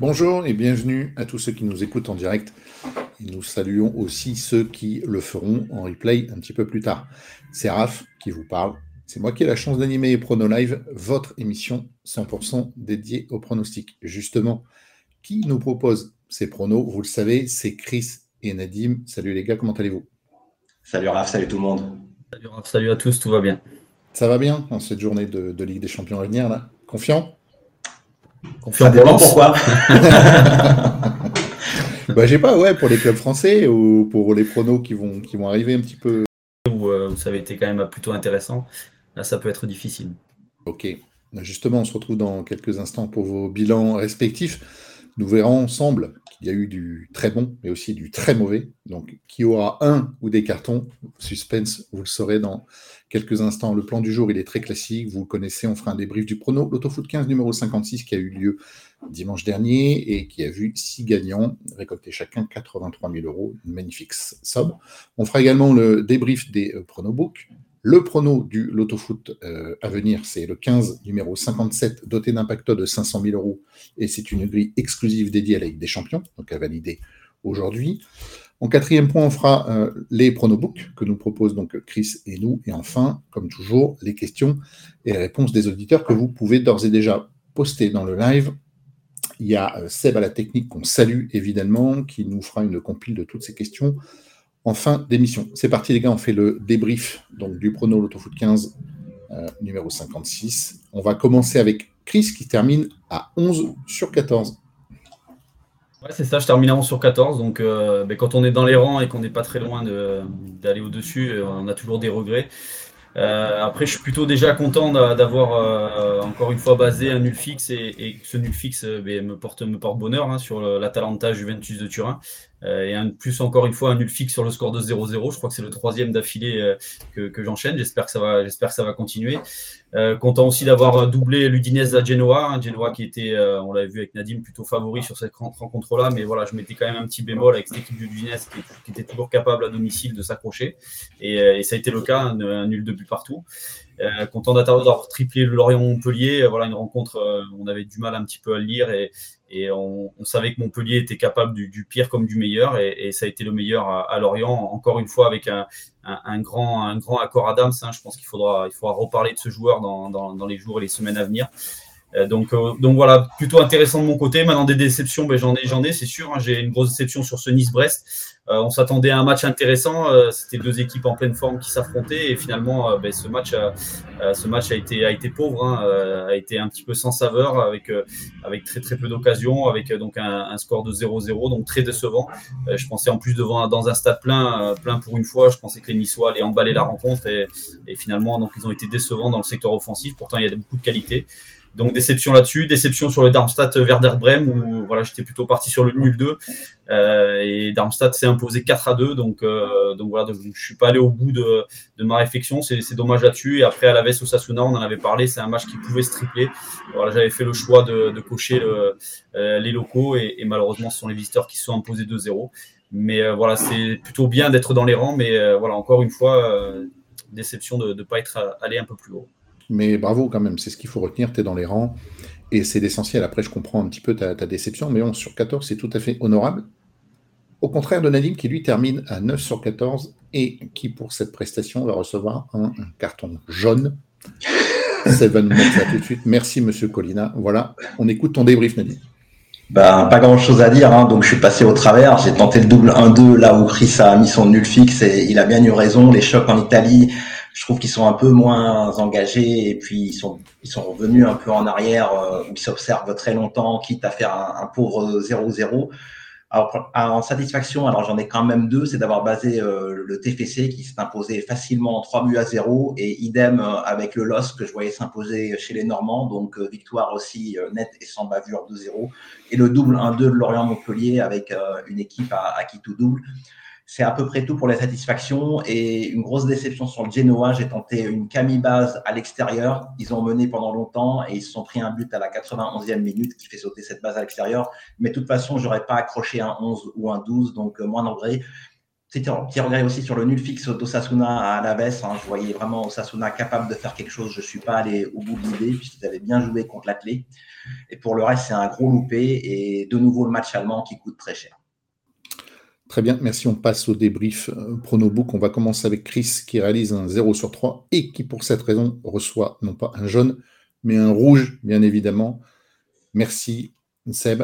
Bonjour et bienvenue à tous ceux qui nous écoutent en direct. Et nous saluons aussi ceux qui le feront en replay un petit peu plus tard. C'est Raph qui vous parle. C'est moi qui ai la chance d'animer Prono Live, votre émission 100% dédiée aux pronostics. Justement, qui nous propose ces pronos? Vous le savez, c'est Chris et Nadim. Salut les gars, comment allez-vous? Salut Raph, salut tout le monde. Salut Raph, salut à tous, tout va bien. Ça va bien en cette journée de, Ligue des Champions à venir là? Confiant? Confiant pour pourquoi bah, J'ai pas, ouais, pour les clubs français ou pour les pronos qui vont, qui vont arriver un petit peu. Où, euh, ça avait été quand même plutôt intéressant. Là, ça peut être difficile. Ok. Justement, on se retrouve dans quelques instants pour vos bilans respectifs. Nous verrons ensemble qu'il y a eu du très bon, mais aussi du très mauvais. Donc, qui aura un ou des cartons Suspense, vous le saurez dans quelques instants. Le plan du jour, il est très classique. Vous le connaissez, on fera un débrief du prono. L'Autofoot 15 numéro 56 qui a eu lieu dimanche dernier et qui a vu six gagnants récolter chacun 83 000 euros. Une magnifique somme. On fera également le débrief des euh, pronobooks. Le prono du Lotofoot euh, à venir, c'est le 15 numéro 57, doté d'un pacto de 500 000 euros. Et c'est une grille exclusive dédiée à la Ligue des Champions, donc à valider aujourd'hui. En quatrième point, on fera euh, les pronobooks que nous proposent donc Chris et nous. Et enfin, comme toujours, les questions et réponses des auditeurs que vous pouvez d'ores et déjà poster dans le live. Il y a euh, Seb à la technique qu'on salue évidemment, qui nous fera une compile de toutes ces questions en fin d'émission. C'est parti les gars, on fait le débrief donc, du prono Lotofoot 15 euh, numéro 56. On va commencer avec Chris qui termine à 11 sur 14. Ouais, c'est ça, je termine à 11 sur 14. Donc, euh, ben, quand on est dans les rangs et qu'on n'est pas très loin d'aller au-dessus, euh, on a toujours des regrets. Après, je suis plutôt déjà content d'avoir encore une fois basé un nul fixe et, ce nul fixe ben, me, porte, me porte bonheur hein, sur l'Atalanta Juventus de Turin. Et un, plus encore une fois un nul fixe sur le score de 0-0. Je crois que c'est le troisième d'affilée que, que j'enchaîne. J'espère que ça va, que ça va continuer. content aussi d'avoir doublé l'Udinese à Genoa, hein, Genoa qui était, on l'avait vu avec Nadim, plutôt favori sur cette rencontre-là, mais voilà, je mettais quand même un petit bémol avec cette équipe du Udinese qui, était toujours capable à domicile de s'accrocher, et, ça a été le cas, un, un nul de partout. Euh, content d'avoir triplé le Lorient-Montpellier. Voilà une rencontre, euh, on avait du mal un petit peu à le lire et, on, savait que Montpellier était capable du, pire comme du meilleur et, ça a été le meilleur à, Lorient. Encore une fois avec un, grand, accord Adams. Hein. je pense qu'il faudra, reparler de ce joueur dans, les jours et les semaines à venir. Euh, donc, donc voilà, plutôt intéressant de mon côté. Maintenant, des déceptions, ben, j'en ai, j'en ai, c'est sûr. Hein. J'ai une grosse déception sur ce Nice-Brest. Euh, on s'attendait à un match intéressant. Euh, c'était deux équipes en pleine forme qui s'affrontaient et finalement, euh, ben, ce match, ce match a été, a été pauvre, hein, a été un petit peu sans saveur avec, avec très très peu d'occasions, avec donc un, score de 0-0, donc très décevant. je pensais en plus devant dans un stade plein, plein pour une fois. Je pensais que les Niçois allaient emballer la rencontre et, et finalement, donc ils ont été décevants dans le secteur offensif. Pourtant, il y a beaucoup de qualité. Donc déception là-dessus, déception sur le Darmstadt Werder Bremen où voilà j'étais plutôt parti sur le nul 2 euh, et Darmstadt s'est imposé 4 à 2 donc euh, donc voilà je suis pas allé au bout de, ma réflexion. C'est dommage là-dessus. Et après à la Veste Osasuna on en avait parlé. C'est un match qui pouvait se tripler. Voilà j'avais fait le choix de, de cocher euh, les locaux. Et, et, malheureusement ce sont les visiteurs qui se sont imposés 2-0 mais euh, voilà c'est plutôt bien d'être dans les rangs. Mais euh, voilà encore une fois déception de ne pas être allé un peu plus haut. Mais bravo quand même, c'est ce qu'il faut retenir, tu es dans les rangs. Et c'est l'essentiel. Après, je comprends un petit peu ta, déception, mais 11 sur 14, c'est tout à fait honorable. Au contraire de Nadim, qui lui termine à 9 sur 14 et qui, pour cette prestation, va recevoir un, carton jaune. Seven ça tout de suite. Merci, monsieur Colina. Voilà, on écoute ton débrief, Nadim. Ben, pas grand chose à dire, hein. donc je suis passé au travers. J'ai tenté le double 1-2 là où Chris a mis son nul fixe et il a bien eu raison. Les chocs en Italie, je trouve qu'ils sont un peu moins engagés et puis ils sont ils sont revenus un peu en arrière euh, où ils s'observent très longtemps, quitte à faire un, pauvre 0-0. Alors, en satisfaction, alors j'en ai quand même deux, c'est d'avoir basé euh, le TFC qui s'est imposé facilement en 3 buts à 0 et idem euh, avec le LOS que je voyais s'imposer chez les Normands, donc victoire aussi nette et sans bavure 2-0 et le double 1-2 de Lorient-Montpellier avec une équipe à qui tout double. C'est à peu près tout pour les satisfactions et une grosse déception sur le Genoa. J'ai tenté une Camille base à l'extérieur. Ils ont mené pendant longtemps et ils se sont pris un but à la 91e minute qui fait sauter cette base à l'extérieur. Mais de toute façon, j'aurais pas accroché un 11 ou un 12, donc euh, moins d'engrais. Petit regret aussi sur le nul fixe d'Osasuna à la baisse. Hein. Je voyais vraiment Osasuna capable de faire quelque chose. Je ne suis pas allé au bout de l'idée puisqu'ils avaient bien joué contre l'Athlé. Et pour le reste, c'est un gros loupé et de nouveau le match allemand qui coûte très cher. Très bien, merci. On passe au débrief euh, Pronobook. On va commencer avec Chris qui réalise un 0 sur 3 et qui, pour cette raison, reçoit non pas un jaune, mais un rouge, bien évidemment. Merci, Seb.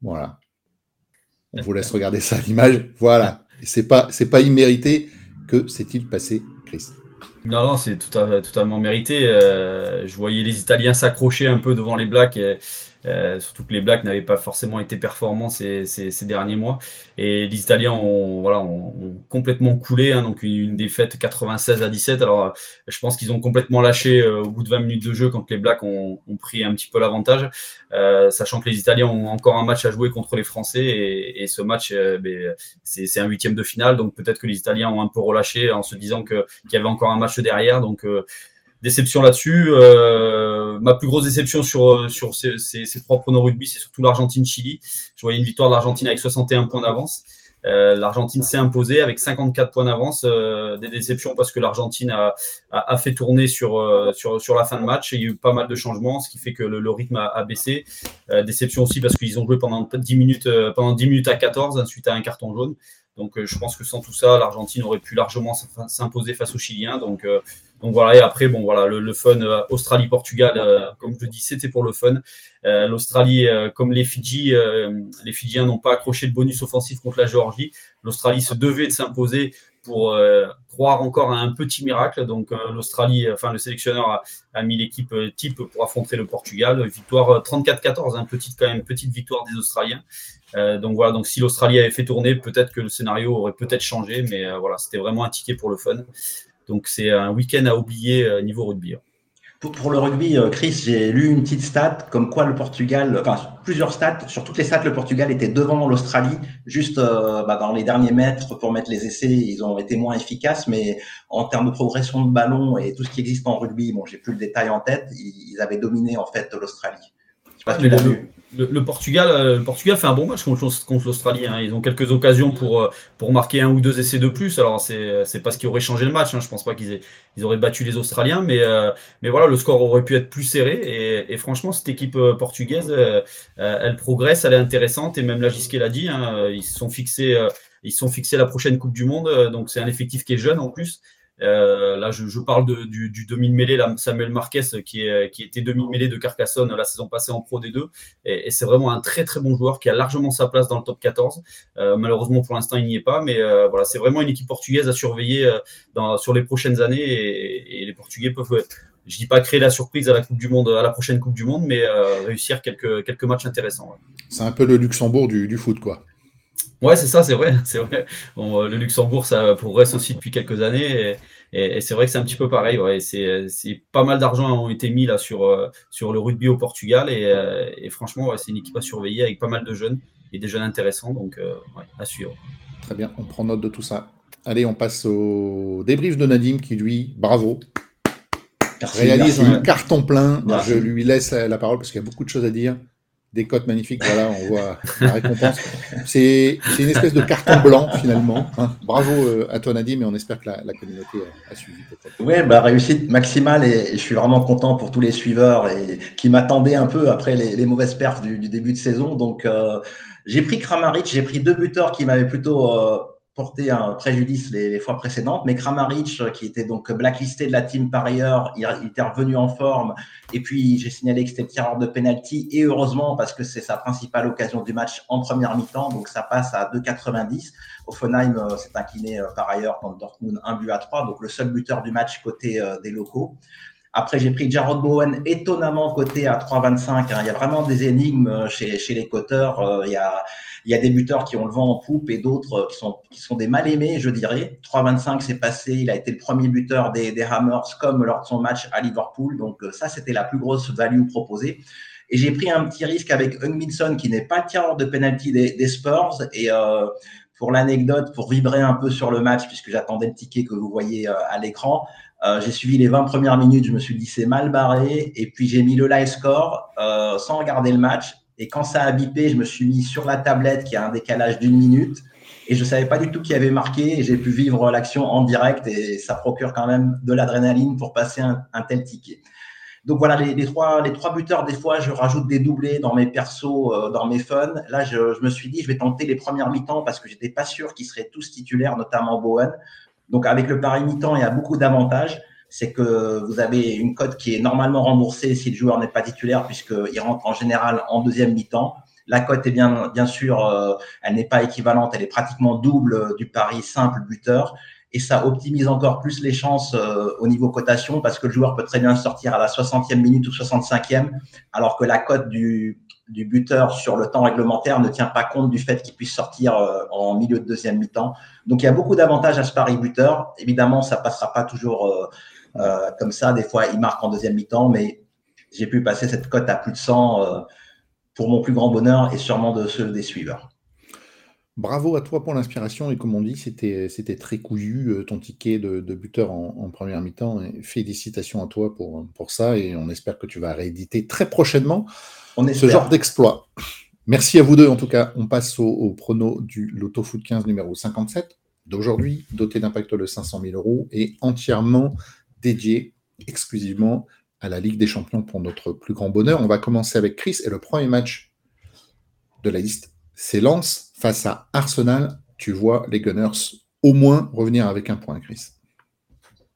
Voilà. On vous laisse regarder ça à l'image. Voilà. C'est pas, pas immérité. Que s'est-il passé, Chris? Non, non, c'est tout totalement mérité. Euh, je voyais les Italiens s'accrocher un peu devant les Blacks. Euh, surtout que les Blacks n'avaient pas forcément été performants ces, ces, derniers mois. Et les Italiens ont, voilà, ont, complètement coulé, hein, donc une, défaite 96 à 17. Alors, euh, je pense qu'ils ont complètement lâché euh, au bout de 20 minutes de jeu quand les Blacks ont, ont pris un petit peu l'avantage, sachant que les Italiens ont encore un match à jouer contre les Français. Et, et ce match, ben, c'est un huitième de finale, donc peut-être que les Italiens ont un peu relâché en se disant qu'il y avait encore un match derrière. Donc, déception là-dessus. Euh, ma plus grosse déception sur, sur ces, ces, trois pronos rugby, c'est surtout l'Argentine-Chili. Je voyais une victoire de l'Argentine avec 61 points d'avance. Euh, L'Argentine s'est imposée avec 54 points d'avance. Euh, des déceptions parce que l'Argentine a, a, fait tourner sur, euh, sur, sur la fin de match. il y a eu pas mal de changements, ce qui fait que le, rythme a, baissé. Euh, déception aussi parce qu'ils ont joué pendant 10 minutes, pendant 10 minutes à 14 suite à un carton jaune. Donc je pense que sans tout ça, l'Argentine aurait pu largement s'imposer face aux Chiliens. Donc donc voilà, et après, bon voilà, le, fun euh, Australie-Portugal, euh, comme je dis, c'était pour le fun. Euh, L'Australie, comme les Fidji, les Fidjiens n'ont pas accroché le bonus offensif contre la Géorgie. L'Australie se devait de s'imposer pour croire encore à un petit miracle. Donc l'Australie, enfin le sélectionneur a, mis l'équipe type pour affronter le Portugal. Victoire 34-14, hein, petite quand même petite victoire des Australiens. donc voilà, donc si l'Australie avait fait tourner, peut-être que le scénario aurait peut-être changé, mais voilà, c'était vraiment un ticket pour le fun. Donc c'est un week-end à oublier euh, niveau rugby. Hein. Pour, le rugby, euh, Chris, j'ai lu une petite stat comme quoi le Portugal, enfin plusieurs stats, sur toutes les stats, le Portugal était devant l'Australie, juste euh, bah, dans les derniers mètres pour mettre les essais, ils ont été moins efficaces, mais en termes de progression de ballon et tout ce qui existe en rugby, bon, j'ai plus le détail en tête, ils, avaient dominé en fait l'Australie. Pas si vu le, Portugal, euh, le Portugal fait un bon match contre, l'Australie. Hein. Ils ont quelques occasions pour, euh, pour marquer un ou deux essais de plus. Alors, c'est, c'est pas ce qui aurait changé le match. Hein. Je pense pas qu'ils aient, ils auraient battu les Australiens. Mais, euh, mais voilà, le score aurait pu être plus serré. Et, et franchement, cette équipe portugaise, elle progresse, elle est intéressante. Et même la Gisquet l'a dit, hein, ils se sont fixés. ils sont fixés la prochaine Coupe du Monde, donc c'est un effectif qui est jeune en plus. Euh, là, je, je parle de, du, du demi-mêlée, Samuel Marquez, qui, est, qui était demi-mêlée de Carcassonne la saison passée en Pro D2. Et, et c'est vraiment un très très bon joueur qui a largement sa place dans le top 14. Euh, malheureusement, pour l'instant, il n'y est pas. Mais euh, voilà, c'est vraiment une équipe portugaise à surveiller euh, dans, sur les prochaines années. Et, et les Portugais peuvent, je dis pas créer la surprise à la Coupe du Monde, à la prochaine Coupe du Monde, mais euh, réussir quelques, quelques matchs intéressants. Ouais. C'est un peu le Luxembourg du, du foot, quoi. Ouais, c'est ça, c'est vrai, c'est vrai. Bon, le Luxembourg, ça progresse aussi depuis quelques années. Et, et, et c'est vrai que c'est un petit peu pareil. Ouais. C'est, pas mal d'argent ont été mis là sur, euh, sur le rugby au Portugal. Et, euh, et franchement, ouais, c'est une équipe à surveiller avec pas mal de jeunes et des jeunes intéressants. Donc, euh, ouais, à suivre. Très bien, on prend note de tout ça. Allez, on passe au débrief de Nadim qui, lui, bravo, merci, réalise merci. un carton plein. Merci. Je lui laisse la parole parce qu'il y a beaucoup de choses à dire des cotes magnifiques. Voilà, on voit la récompense. C'est une espèce de carton blanc finalement. Hein. Bravo euh, à toi Nadim, et on espère que la, communauté a, suivi. Oui, bah, réussite maximale et, je suis vraiment content pour tous les suiveurs et qui m'attendaient un peu après les, mauvaises perfs du, du, début de saison. Donc euh, j'ai pris Kramaric, j'ai pris deux buteurs qui m'avaient plutôt euh, porté un préjudice les, les, fois précédentes, mais Kramaric, euh, qui était donc blacklisté de la team par ailleurs, il, était revenu en forme, et puis j'ai signalé que c'était tireur de penalty, et heureusement parce que c'est sa principale occasion du match en première mi-temps, donc ça passe à 2,90. Offenheim euh, s'est incliné euh, par ailleurs contre Dortmund 1 but à 3, donc le seul buteur du match côté des locaux. Après, j'ai pris Jarrod Bowen, étonnamment coté à 3,25. Hein. Il y a vraiment des énigmes chez, chez les coteurs. Il y a il y a des buteurs qui ont le vent en poupe et d'autres qui sont, qui sont des mal aimés, je dirais. 3-25 c'est passé, il a été le premier buteur des, des Hammers comme lors de son match à Liverpool. Donc euh, ça, c'était la plus grosse value proposée. Et j'ai pris un petit risque avec Hung qui n'est pas tireur de penalty des, Spurs. Et euh, pour l'anecdote, pour vibrer un peu sur le match, puisque j'attendais le ticket que vous voyez euh, à l'écran, euh, j'ai suivi les 20 premières minutes, je me suis dit c'est mal barré. Et puis j'ai mis le live score euh, sans regarder le match. Et quand ça a bipé, je me suis mis sur la tablette qui a un décalage d'une minute Et je ne savais pas du tout qui avait marqué. Et j'ai pu vivre l'action en direct et ça procure quand même de l'adrénaline pour passer un, tel ticket. Donc voilà, les, trois, buteurs, des fois, je rajoute des doublés dans mes persos, euh, dans mes fun. Là, je, je, me suis dit, je vais tenter les premières mi-temps parce que j'étais pas sûr qu'ils seraient tous titulaires, notamment Bowen. Donc avec le pari mi-temps, il y a beaucoup d'avantages c'est que vous avez une cote qui est normalement remboursée si le joueur n'est pas titulaire, puisqu'il rentre en général en deuxième mi-temps. La cote est bien, bien sûr, euh, elle n'est pas équivalente, elle est pratiquement double du pari simple buteur. Et ça optimise encore plus les chances euh, au niveau cotation parce que le joueur peut très bien sortir à la 60e minute ou 65e, alors que la cote du, du buteur sur le temps réglementaire ne tient pas compte du fait qu'il puisse sortir euh, en milieu de deuxième mi-temps. Donc il y a beaucoup d'avantages à ce pari buteur. Évidemment, ça passera pas toujours euh, comme ça, des fois, il marque en deuxième mi-temps, mais j'ai pu passer cette cote à plus de 100 euh, pour mon plus grand bonheur et sûrement de ceux des suiveurs. Bravo à toi pour l'inspiration et comme on dit, c'était, c'était très couillu euh, ton ticket de, buteur en, première mi-temps. félicitations à toi pour, pour ça et on espère que tu vas rééditer très prochainement ce genre d'exploit. Merci à vous deux en tout cas. On passe au, au prono du Loto Foot 15 numéro 57 d'aujourd'hui, doté d'impact de 500 000 euros et entièrement dédié exclusivement à la Ligue des Champions pour notre plus grand bonheur. On va commencer avec Chris et le premier match de la liste, c'est Lens face à Arsenal. Tu vois les Gunners au moins revenir avec un point, Chris.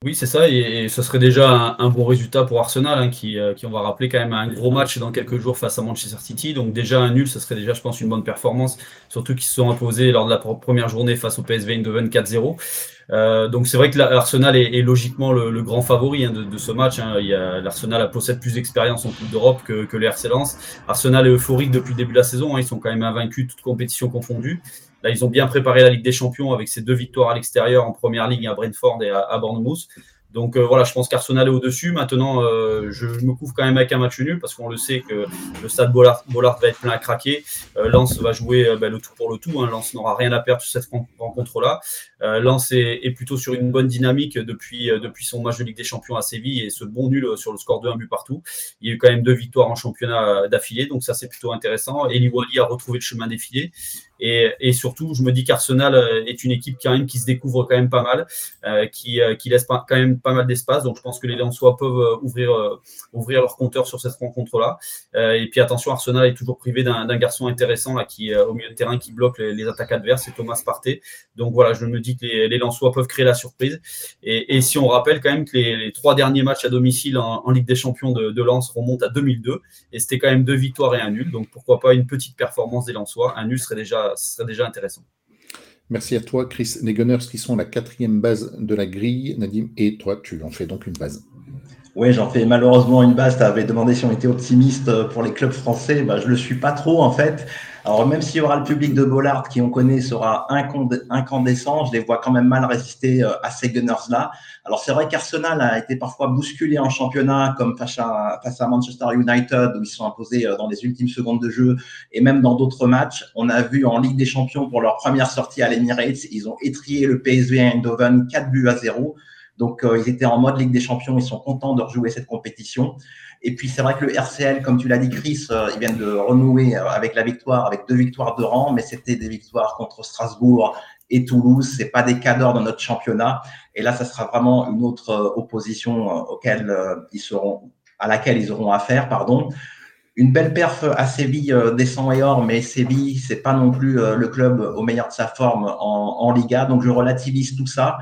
Oui, c'est ça, et, ce serait déjà un, bon résultat pour Arsenal, hein, qui, euh, qui, on va rappeler quand même un gros match dans quelques jours face à Manchester City. Donc déjà un nul, ce serait déjà, je pense, une bonne performance, surtout qu'ils se sont imposés lors de la première journée face au PSV Eindhoven 4-0. Euh, donc c'est vrai que l'Arsenal est, est, logiquement le, grand favori hein, de, de, ce match. Hein. L'Arsenal possède plus d'expérience en Coupe d'Europe que, que le Lens. Arsenal est euphorique depuis le début de la saison, hein. ils sont quand même invaincus, toutes compétitions confondues. Là, ils ont bien préparé la Ligue des Champions avec ces deux victoires à l'extérieur en première ligue à Brentford et à, à Bournemouth. Donc euh, voilà, je pense qu'Arsenal est au-dessus. Maintenant, euh, je me couvre quand même avec un match nul parce qu'on le sait que le stade Bollard, va être plein à craquer. Euh, Lens va jouer ben, le tout pour le tout. Hein. Lens n'aura rien à perdre sur cette rencontre-là. Lens est, plutôt sur une bonne dynamique depuis, depuis son match de Ligue des Champions à Séville et ce bon nul sur le score de 1 but partout. Il y a eu quand même deux victoires en championnat d'affilée, donc ça c'est plutôt intéressant. Eli Wally a retrouvé le chemin défilé. Et, surtout, je me dis qu'Arsenal euh, est une équipe quand même qui se découvre quand même pas mal, euh, qui, euh, qui laisse quand même pas mal d'espace. Donc, je pense que les Lensois peuvent ouvrir, ouvrir leur compteur sur cette rencontre-là. et puis, attention, Arsenal est toujours privé d'un garçon intéressant là, qui au milieu de terrain qui bloque les, attaques adverses, c'est Thomas Partey. Donc voilà, je me dis que les, les Lensois peuvent créer la surprise. Et, si on rappelle quand même que les, trois derniers matchs à domicile en, en Ligue des Champions de, de Lens remontent à 2002, et c'était quand même deux victoires et un nul. Donc pourquoi pas une petite performance des Lensois Un nul serait déjà ce serait déjà intéressant. Merci à toi, Chris. Les Gunners qui sont la quatrième base de la grille, Nadim, et toi, tu en fais donc une base. Oui, j'en fais malheureusement une base. Tu avais demandé si on était optimiste pour les clubs français. Bah, je ne le suis pas trop, en fait. Alors, même s'il y aura le public de Bollard qui, on connaît, sera incandescent, je les vois quand même mal résister euh, à ces Gunners-là. Alors, c'est vrai qu'Arsenal a été parfois bousculé en championnat, comme face à, à Manchester United, où ils sont imposés euh, dans les ultimes secondes de jeu, et même dans d'autres matchs. On a vu en Ligue des Champions, pour leur première sortie à l'Emirates, ils ont étrié le PSV Eindhoven 4 buts à 0. Donc, euh, ils étaient en mode Ligue des Champions, ils sont contents de rejouer cette compétition. Et puis c'est vrai que le RCL, comme tu l'as dit Chris, euh, ils viennent de renouer euh, avec la victoire, avec deux victoires de rang, mais c'était des victoires contre Strasbourg et Toulouse. C'est pas des cadors dans notre championnat. Et là, ça sera vraiment une autre euh, opposition auquel ils seront, à laquelle ils auront affaire, pardon. Une belle perf à Séville descend et or, mais Séville, c'est pas non plus le club au meilleur de sa forme en, en Liga. Donc je relativise tout ça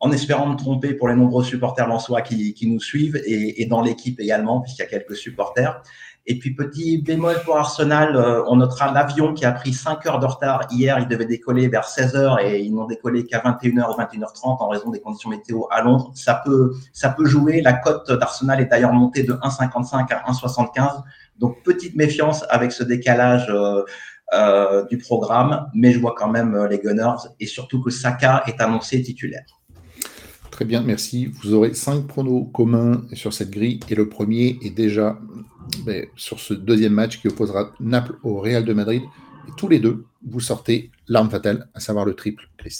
en espérant me tromper pour les nombreux supporters lensois qui, qui nous suivent et, et dans l'équipe également, puisqu'il y a quelques supporters. Et puis, petit bémol pour Arsenal, euh, on notera l'avion qui a pris 5 heures de retard hier. Il devait décoller vers 16 heures et ils n'ont décollé qu'à 21h ou 21h30 en raison des conditions météo à Londres. Ça peut, ça peut jouer. La cote d'Arsenal est d'ailleurs montée de 1,55 à 1,75. Donc, petite méfiance avec ce décalage euh, euh, du programme, mais je vois quand même euh, les Gunners et surtout que Saka est annoncé titulaire. Très bien, merci. Vous aurez cinq pronos communs sur cette grille et le premier est déjà ben, sur ce deuxième match qui opposera Naples au Real de Madrid. Et tous les deux, vous sortez l'arme fatale, à savoir le triple, Chris.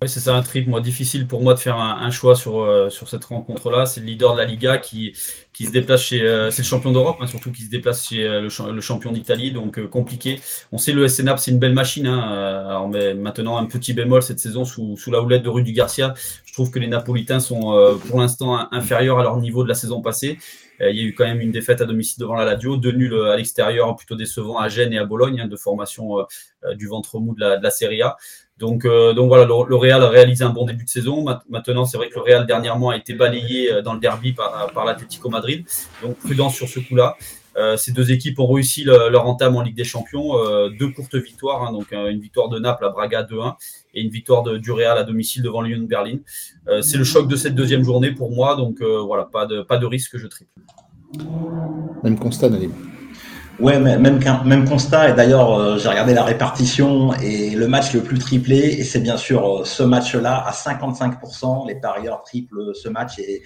Oui, c'est ça un trip. Moi, difficile pour moi de faire un, choix sur, euh, sur cette rencontre-là. C'est le leader de la Liga qui, qui se déplace chez. Euh, c'est le champion d'Europe, hein, surtout qui se déplace chez euh, le, champion d'Italie. Donc, compliqué. On sait le SNAP, c'est une belle machine. Hein, alors, mais maintenant, un petit bémol cette saison sous, sous la houlette de Rudy Garcia. Trouve que les Napolitains sont pour l'instant inférieurs à leur niveau de la saison passée. Il y a eu quand même une défaite à domicile devant la Ladio, deux nuls à l'extérieur plutôt décevant à Gênes et à Bologne, hein, de formation du ventre mou de la, Serie A. Donc, euh, donc voilà, le, Real a réalisé un bon début de saison. Maintenant, c'est vrai que le Real dernièrement a été balayé euh, dans le derby par, par l'Atlético Madrid. Donc prudence sur ce coup-là. Euh, ces deux équipes ont réussi leur entame en Ligue des Champions, deux courtes victoires, hein, donc une victoire de Naples à Braga 2-1 et une victoire de, du Real à domicile devant Lyon Berlin. c'est le choc de cette deuxième journée pour moi, donc voilà, pas de, pas de risque, je triple. Même constat, Nadim. Ouais, même, même constat. Et d'ailleurs, euh, j'ai regardé la répartition et le match le plus triplé. Et c'est bien sûr euh, ce match-là à 55%. Les parieurs triplent ce match et,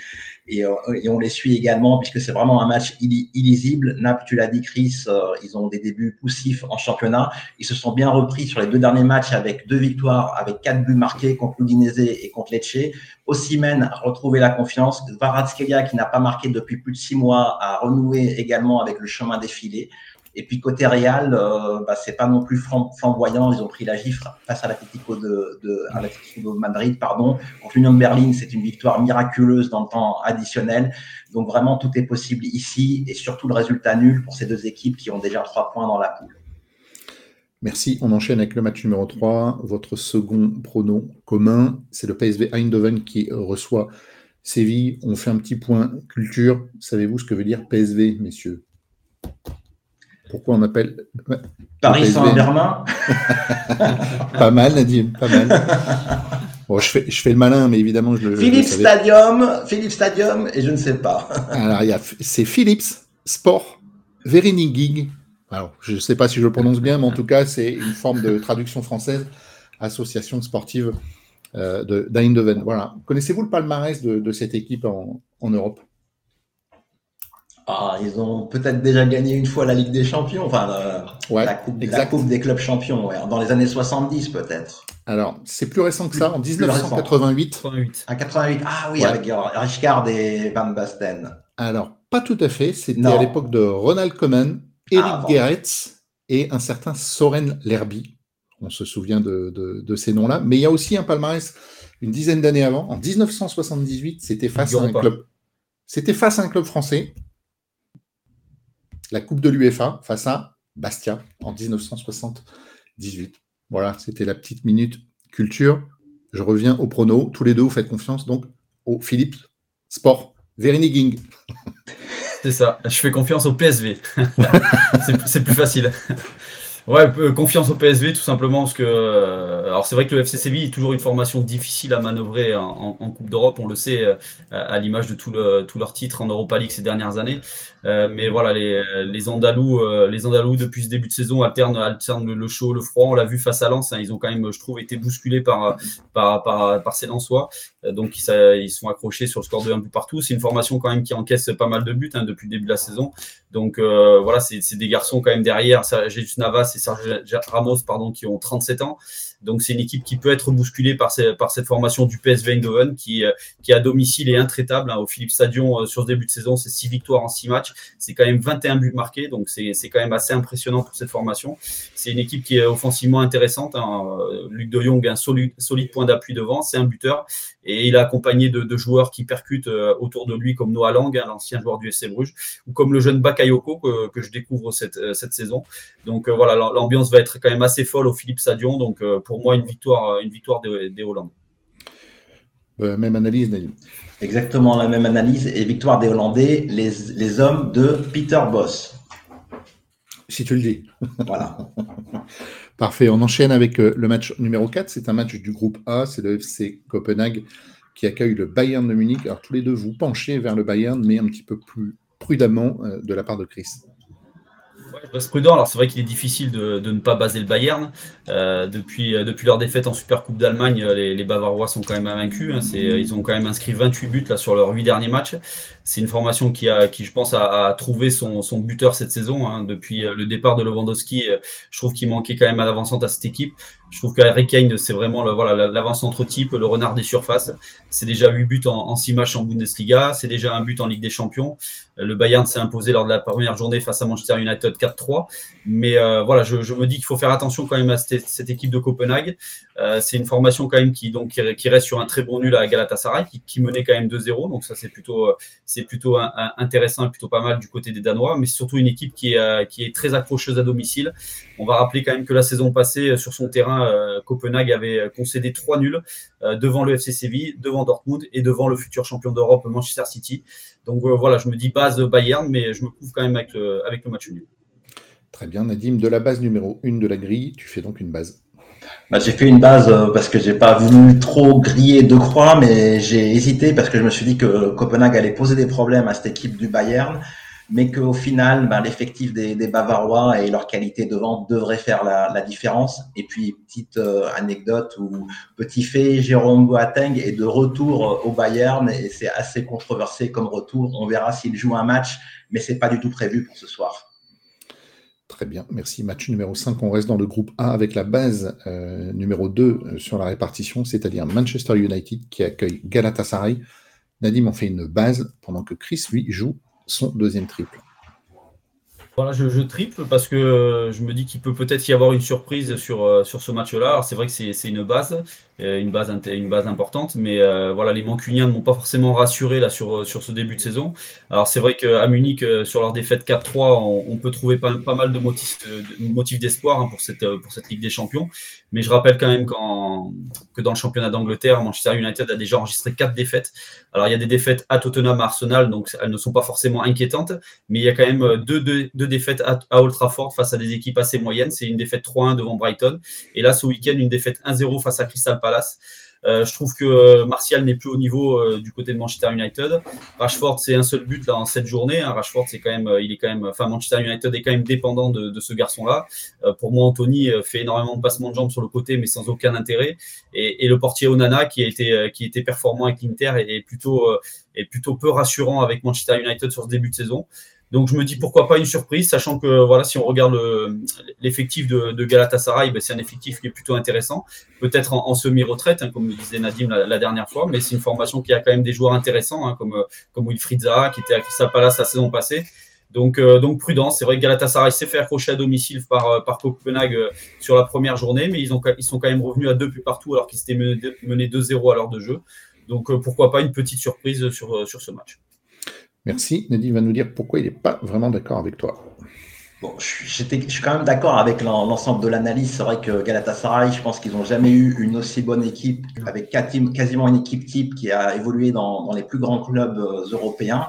et, euh, et, on les suit également puisque c'est vraiment un match illisible. Naples, tu l'as dit, Chris, ils ont des débuts poussifs en championnat. Ils se sont bien repris sur les deux derniers matchs avec deux victoires, avec quatre buts marqués contre l'Udinese et contre Lecce. Osimhen a retrouvé la confiance. Varatskelia, qui n'a pas marqué depuis plus de six mois, a renoué également avec le chemin défilé. Et puis côté Real, euh, bah, c'est pas non plus flamboyant. Ils ont pris la gifle face à l'Atlético de, de, de Madrid, pardon. Contre l'Union de Berlin, c'est une victoire miraculeuse dans le temps additionnel. Donc vraiment, tout est possible ici et surtout le résultat nul pour ces deux équipes qui ont déjà trois points dans la poule. Merci. On enchaîne avec le match numéro 3. Votre second pronom commun, c'est le PSV Eindhoven qui reçoit Séville. On fait un petit point culture. Savez-vous ce que veut dire PSV, messieurs? Pourquoi on appelle Paris Saint-Germain Pas mal, Nadim, pas mal. Bon, je fais, je fais le malin, mais évidemment, je le. Philips Stadium, Philips Stadium, et je ne sais pas. Alors, c'est Philips Sport Vereniging alors, je ne sais pas si je le prononce bien, mais en tout cas, c'est une forme de traduction française, association sportive euh, d'Eindhoven. Voilà. Connaissez-vous le palmarès de, cette équipe en, Europe? Ah, ils ont peut-être déjà gagné une fois la Ligue des Champions, enfin la, coupe, des clubs champions, dans les années 70 peut-être. Alors, c'est plus récent que ça, en 1988. À 88, ah oui, avec Richard et Van Basten. Alors, pas tout à fait, c'était à l'époque de Ronald Koeman, Eric ah, Gerets et un certain Soren Lerby. On se souvient de, ces noms-là. Mais il y a aussi un palmarès une dizaine d'années avant. En 1978, c'était face à un club. C'était face à un club français. La Coupe de l'UEFA face à Bastia en 1978. Voilà, c'était la petite minute culture. Je reviens au prono. Tous les deux, vous faites confiance donc au Philippe Sport Vereniging. C'est ça. Je fais confiance au PSV. c'est plus facile. Ouais, euh, confiance au PSV tout simplement parce que euh, alors c'est vrai que le FC Séville est toujours une formation difficile à manœuvrer en, Coupe d'Europe, on le sait euh, à l'image de tous le, leurs titres en Europa League ces dernières années. Mais voilà, les, les Andalous, les Andalous depuis ce début de saison alternent, alternent le chaud, le froid. On l'a vu face à Lens, hein. ils ont quand même, je trouve, été bousculés par par par, par ces Lensois. Donc ils, ils, sont accrochés sur le score de un but partout. C'est une formation quand même qui encaisse pas mal de buts hein, depuis le début de la saison. Donc voilà, c'est des garçons quand même derrière. Jésus Navas c'est Sergio Ramos pardon, qui ont 37 ans. Donc c'est une équipe qui peut être bousculée par, par cette formation du PSV Eindhoven qui, euh, qui à domicile est intraitable. Hein, au Philippe Stadion euh, sur ce début de saison, c'est 6 victoires en 6 matchs. C'est quand même 21 buts marqués, donc c'est quand même assez impressionnant pour cette formation. C'est une équipe qui est offensivement intéressante. Hein. Euh, Luc de Jong a un solide, solide point d'appui devant, c'est un buteur et il est accompagné de, joueurs qui percutent autour de lui comme Noah Lang, hein, l'ancien joueur du FC Bruges, ou comme le jeune Bakayoko que, que je découvre cette, cette saison. Donc voilà, l'ambiance va être quand même assez folle au Philippe Stadion. Donc pour pour moi une victoire, une victoire des, Hollandais. Euh, même analyse, Exactement la même analyse et victoire des Hollandais, les, les hommes de Peter Boss. Si tu le dis. Voilà. Parfait. On enchaîne avec euh, le match numéro 4. C'est un match du groupe A. C'est le FC Copenhague qui accueille le Bayern de Munich. Alors, tous les deux, vous penchez vers le Bayern, mais un petit peu plus prudemment euh, de la part de Chris. Je reste prudent. Alors, c'est vrai qu'il est difficile de, ne pas baser le Bayern. Euh, depuis, euh, depuis leur défaite en Super Coupe d'Allemagne, euh, les, Bavarois sont quand même invaincus. Hein. ils ont quand même inscrit 28 buts sur leurs 8 derniers matchs. C'est une formation qui je pense, a, trouvé son, buteur cette saison. Hein. Depuis le départ de Lewandowski, je trouve qu'il manquait quand même à l'avancante à cette équipe. Je trouve qu'Harry Kane, c'est vraiment le, voilà, l'avant-centre type, le renard des surfaces. C'est déjà 8 buts en, en 6 matchs en Bundesliga. C'est déjà un but en Ligue des Champions. Le Bayern s'est imposé lors de la première journée face à Manchester United 4-3. Mais euh, voilà, je, me dis qu'il faut faire attention quand même à cette, équipe de Copenhague. Euh, c'est une formation quand même qui, donc, qui, reste sur un très bon nul à Galatasaray, qui, menait quand même 2-0. Donc ça, c'est plutôt, euh, c'est plutôt intéressant et plutôt pas mal du côté des Danois. Mais surtout une équipe qui est, qui est très accrocheuse à domicile. On va rappeler quand même que la saison passée, sur son terrain, Copenhague avait concédé 3 nuls devant le FC Séville, devant Dortmund et devant le futur champion d'Europe Manchester City. Donc voilà, je me dis base Bayern, mais je me couvre quand même avec le, avec le match nul. Très bien, Nadim. De la base numéro 1 de la grille, tu fais donc une base. Bah, j'ai fait une base euh, parce que j'ai pas voulu trop griller de croix, mais j'ai hésité parce que je me suis dit que Copenhague allait poser des problèmes à cette équipe du Bayern, mais qu'au final, bah, l'effectif des, Bavarois et leur qualité de vente devraient faire la, différence. Et puis, petite euh, anecdote ou petit fait, Jérôme Boateng est de retour euh, au Bayern et c'est assez controversé comme retour. On verra s'il joue un match, mais c'est pas du tout prévu pour ce soir. Très bien, merci. Match numéro 5, on reste dans le groupe A avec la base euh, numéro 2 euh, sur la répartition, c'est-à-dire Manchester United qui accueille Galatasaray. Nadim en fait une base pendant que Chris, lui, joue son deuxième triple. Voilà, je, triple parce que euh, je me dis qu'il peut peut-être y avoir une surprise sur, sur ce match-là. C'est vrai que c'est une base. Euh, une base, une base importante. Mais euh, voilà, les Mancuniens ne m'ont pas forcément rassuré là sur, sur ce début de saison. Alors c'est vrai qu'à Munich, euh, sur leur défaite 4-3, on, peut trouver pas, mal de motifs, d'espoir hein, pour, cette, pour cette Ligue des Champions. Mais je rappelle quand même que dans le championnat d'Angleterre, Manchester United a déjà enregistré quatre défaites. Alors il y a des défaites à Tottenham, à Arsenal, donc elles ne sont pas forcément inquiétantes. Mais il y a quand même deux, deux défaites à, à, Old Trafford face à des équipes assez moyennes. C'est une défaite 3-1 devant Brighton. Et là, ce week-end, une défaite 1-0 face à Crystal Palace euh, je trouve que euh, Martial n'est plus au niveau euh, du côté de Manchester United. Rashford, c'est un seul but en cette journée. Hein. Rashford, c'est quand même, il est quand même, enfin Manchester United est quand même dépendant de, ce garçon-là. pour moi, Anthony fait énormément de passements de jambes sur le côté, mais sans aucun intérêt. Et, le portier Onana, qui a été, qui était performant avec l'Inter, plutôt, est plutôt peu rassurant avec Manchester United sur ce début de saison. Donc je me dis pourquoi pas une surprise, sachant que voilà, si on regarde l'effectif de, Galatasaray, ben, c'est un effectif qui est plutôt intéressant, peut-être en, semi-retraite, hein, comme le disait Nadim la, dernière fois, mais c'est une formation qui a quand même des joueurs intéressants, hein, comme, comme Wilfried Zaha, qui était à Crystal Palace la saison passée. Donc, euh, donc prudence, c'est vrai que Galatasaray s'est fait accrocher à domicile par, euh, Copenhague euh, sur la première journée, mais ils, ont, ils sont quand même revenus à deux buts partout alors qu'ils s'étaient menés, 2-0 à l'heure de jeu. Donc pourquoi pas une petite surprise sur, sur ce match. Merci. Nadine va nous dire pourquoi il n'est pas vraiment d'accord avec toi. Bon, je, suis quand même d'accord avec l'ensemble de l'analyse. C'est vrai que Galatasaray, je pense qu'ils n'ont jamais eu une aussi bonne équipe, avec quasiment une équipe type qui a évolué dans, dans les plus grands clubs euh, européens.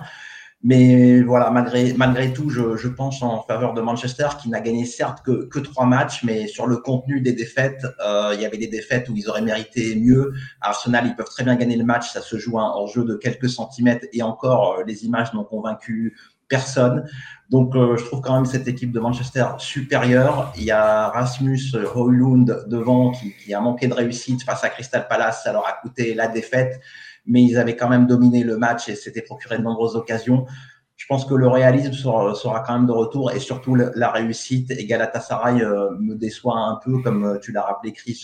Mais voilà, malgré, malgré tout, je, je pense en faveur de Manchester, qui n'a gagné certes que, que trois matchs, mais sur le contenu des défaites, euh, il y avait des défaites où ils auraient mérité mieux. Arsenal, ils peuvent très bien gagner le match, ça se joue en jeu de quelques centimètres, et encore, euh, les images n'ont convaincu personne. Donc, euh, je trouve quand même cette équipe de Manchester supérieure. Il y a Rasmus Højlund devant qui, qui a manqué de réussite face à Crystal Palace, ça leur a coûté la défaite mais ils avaient quand même dominé le match et s'étaient procuré de nombreuses occasions. Je pense que le réalisme sera, quand même de retour et surtout la réussite. Et Galatasaray euh, me déçoit un peu, comme euh, tu l'as rappelé, Chris,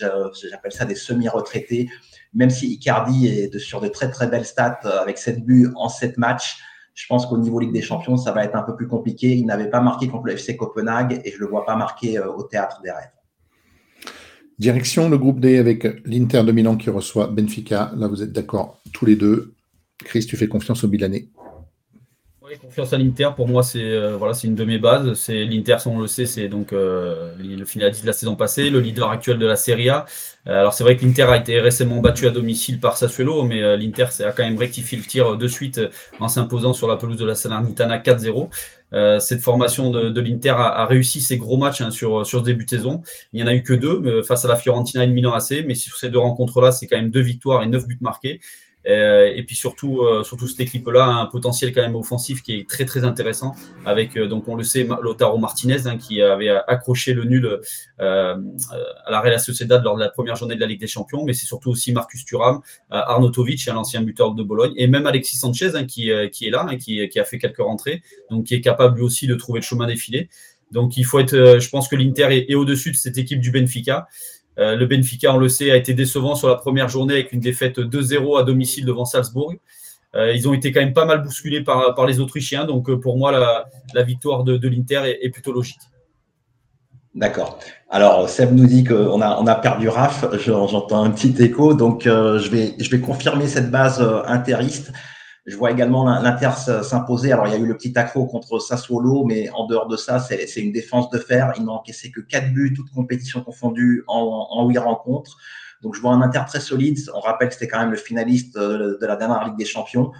j'appelle ça des semi-retraités. Même si Icardi est sur de très très belles stats euh, avec 7 buts en 7 matchs, je pense qu'au niveau Ligue des Champions, ça va être un peu plus compliqué. Il n'avait pas marqué contre le FC Copenhague et je ne le vois pas marquer au théâtre des rêves. Direction le groupe D avec l'Inter de Milan qui reçoit Benfica. Là, vous êtes d'accord tous les deux. Chris, tu fais confiance au Milanais Oui, confiance à l'Inter. Pour moi, c'est euh, une de mes bases. C'est l'Inter, on le sait, c'est donc euh, le finaliste de la saison passée, le leader actuel de la Serie A. Euh, alors c'est vrai que l'Inter a été récemment battu à domicile par Sassuolo, mais l'Inter a quand même rectifié le tir de suite en s'imposant sur la pelouse de la Salernitana 4-0. Euh, cette formation de, l'Inter a, réussi ses gros matchs hein, sur, sur ce début de saison. Il n'y en a eu que deux face à la Fiorentina et le Milan AC, mais sur ces deux rencontres-là, c'est quand même deux victoires et neuf buts marqués. Euh, et puis surtout, euh, surtout cette équipe-là a un potentiel quand même offensif qui est très très intéressant. Avec euh, donc on le sait, Lotaro Martinez hein, qui avait accroché le nul à la Real Sociedad lors de la première journée de la Ligue des Champions, mais c'est surtout aussi Marcus Thuram, Arnautovic, l'ancien buteur de Bologne, et même Alexis Sanchez hein, qui, qui est là, hein, qui, qui, a fait quelques rentrées, donc qui est capable lui aussi de trouver le chemin des. Donc il faut être, je pense que l'Inter est au-dessus de cette équipe du Benfica. Euh, le Benfica, on le sait, a été décevant sur la première journée avec une défaite 2-0 à domicile devant Salzbourg. Euh, ils ont été quand même pas mal bousculés par, les Autrichiens. Donc euh, pour moi, la, victoire de, l'Inter est, plutôt logique. D'accord. Alors, Seb nous dit qu'on a, perdu Raf. J'entends un petit écho. Donc, je vais confirmer cette base interiste. Je vois également l'Inter s'imposer. Alors, il y a eu le petit accro contre Sassuolo, mais en dehors de ça, c'est une défense de fer. Ils n'ont encaissé que 4 buts, toutes compétitions confondues, en, en 8 rencontres. Donc, je vois un Inter très solide. On rappelle que c'était quand même le finaliste de la dernière Ligue des Champions.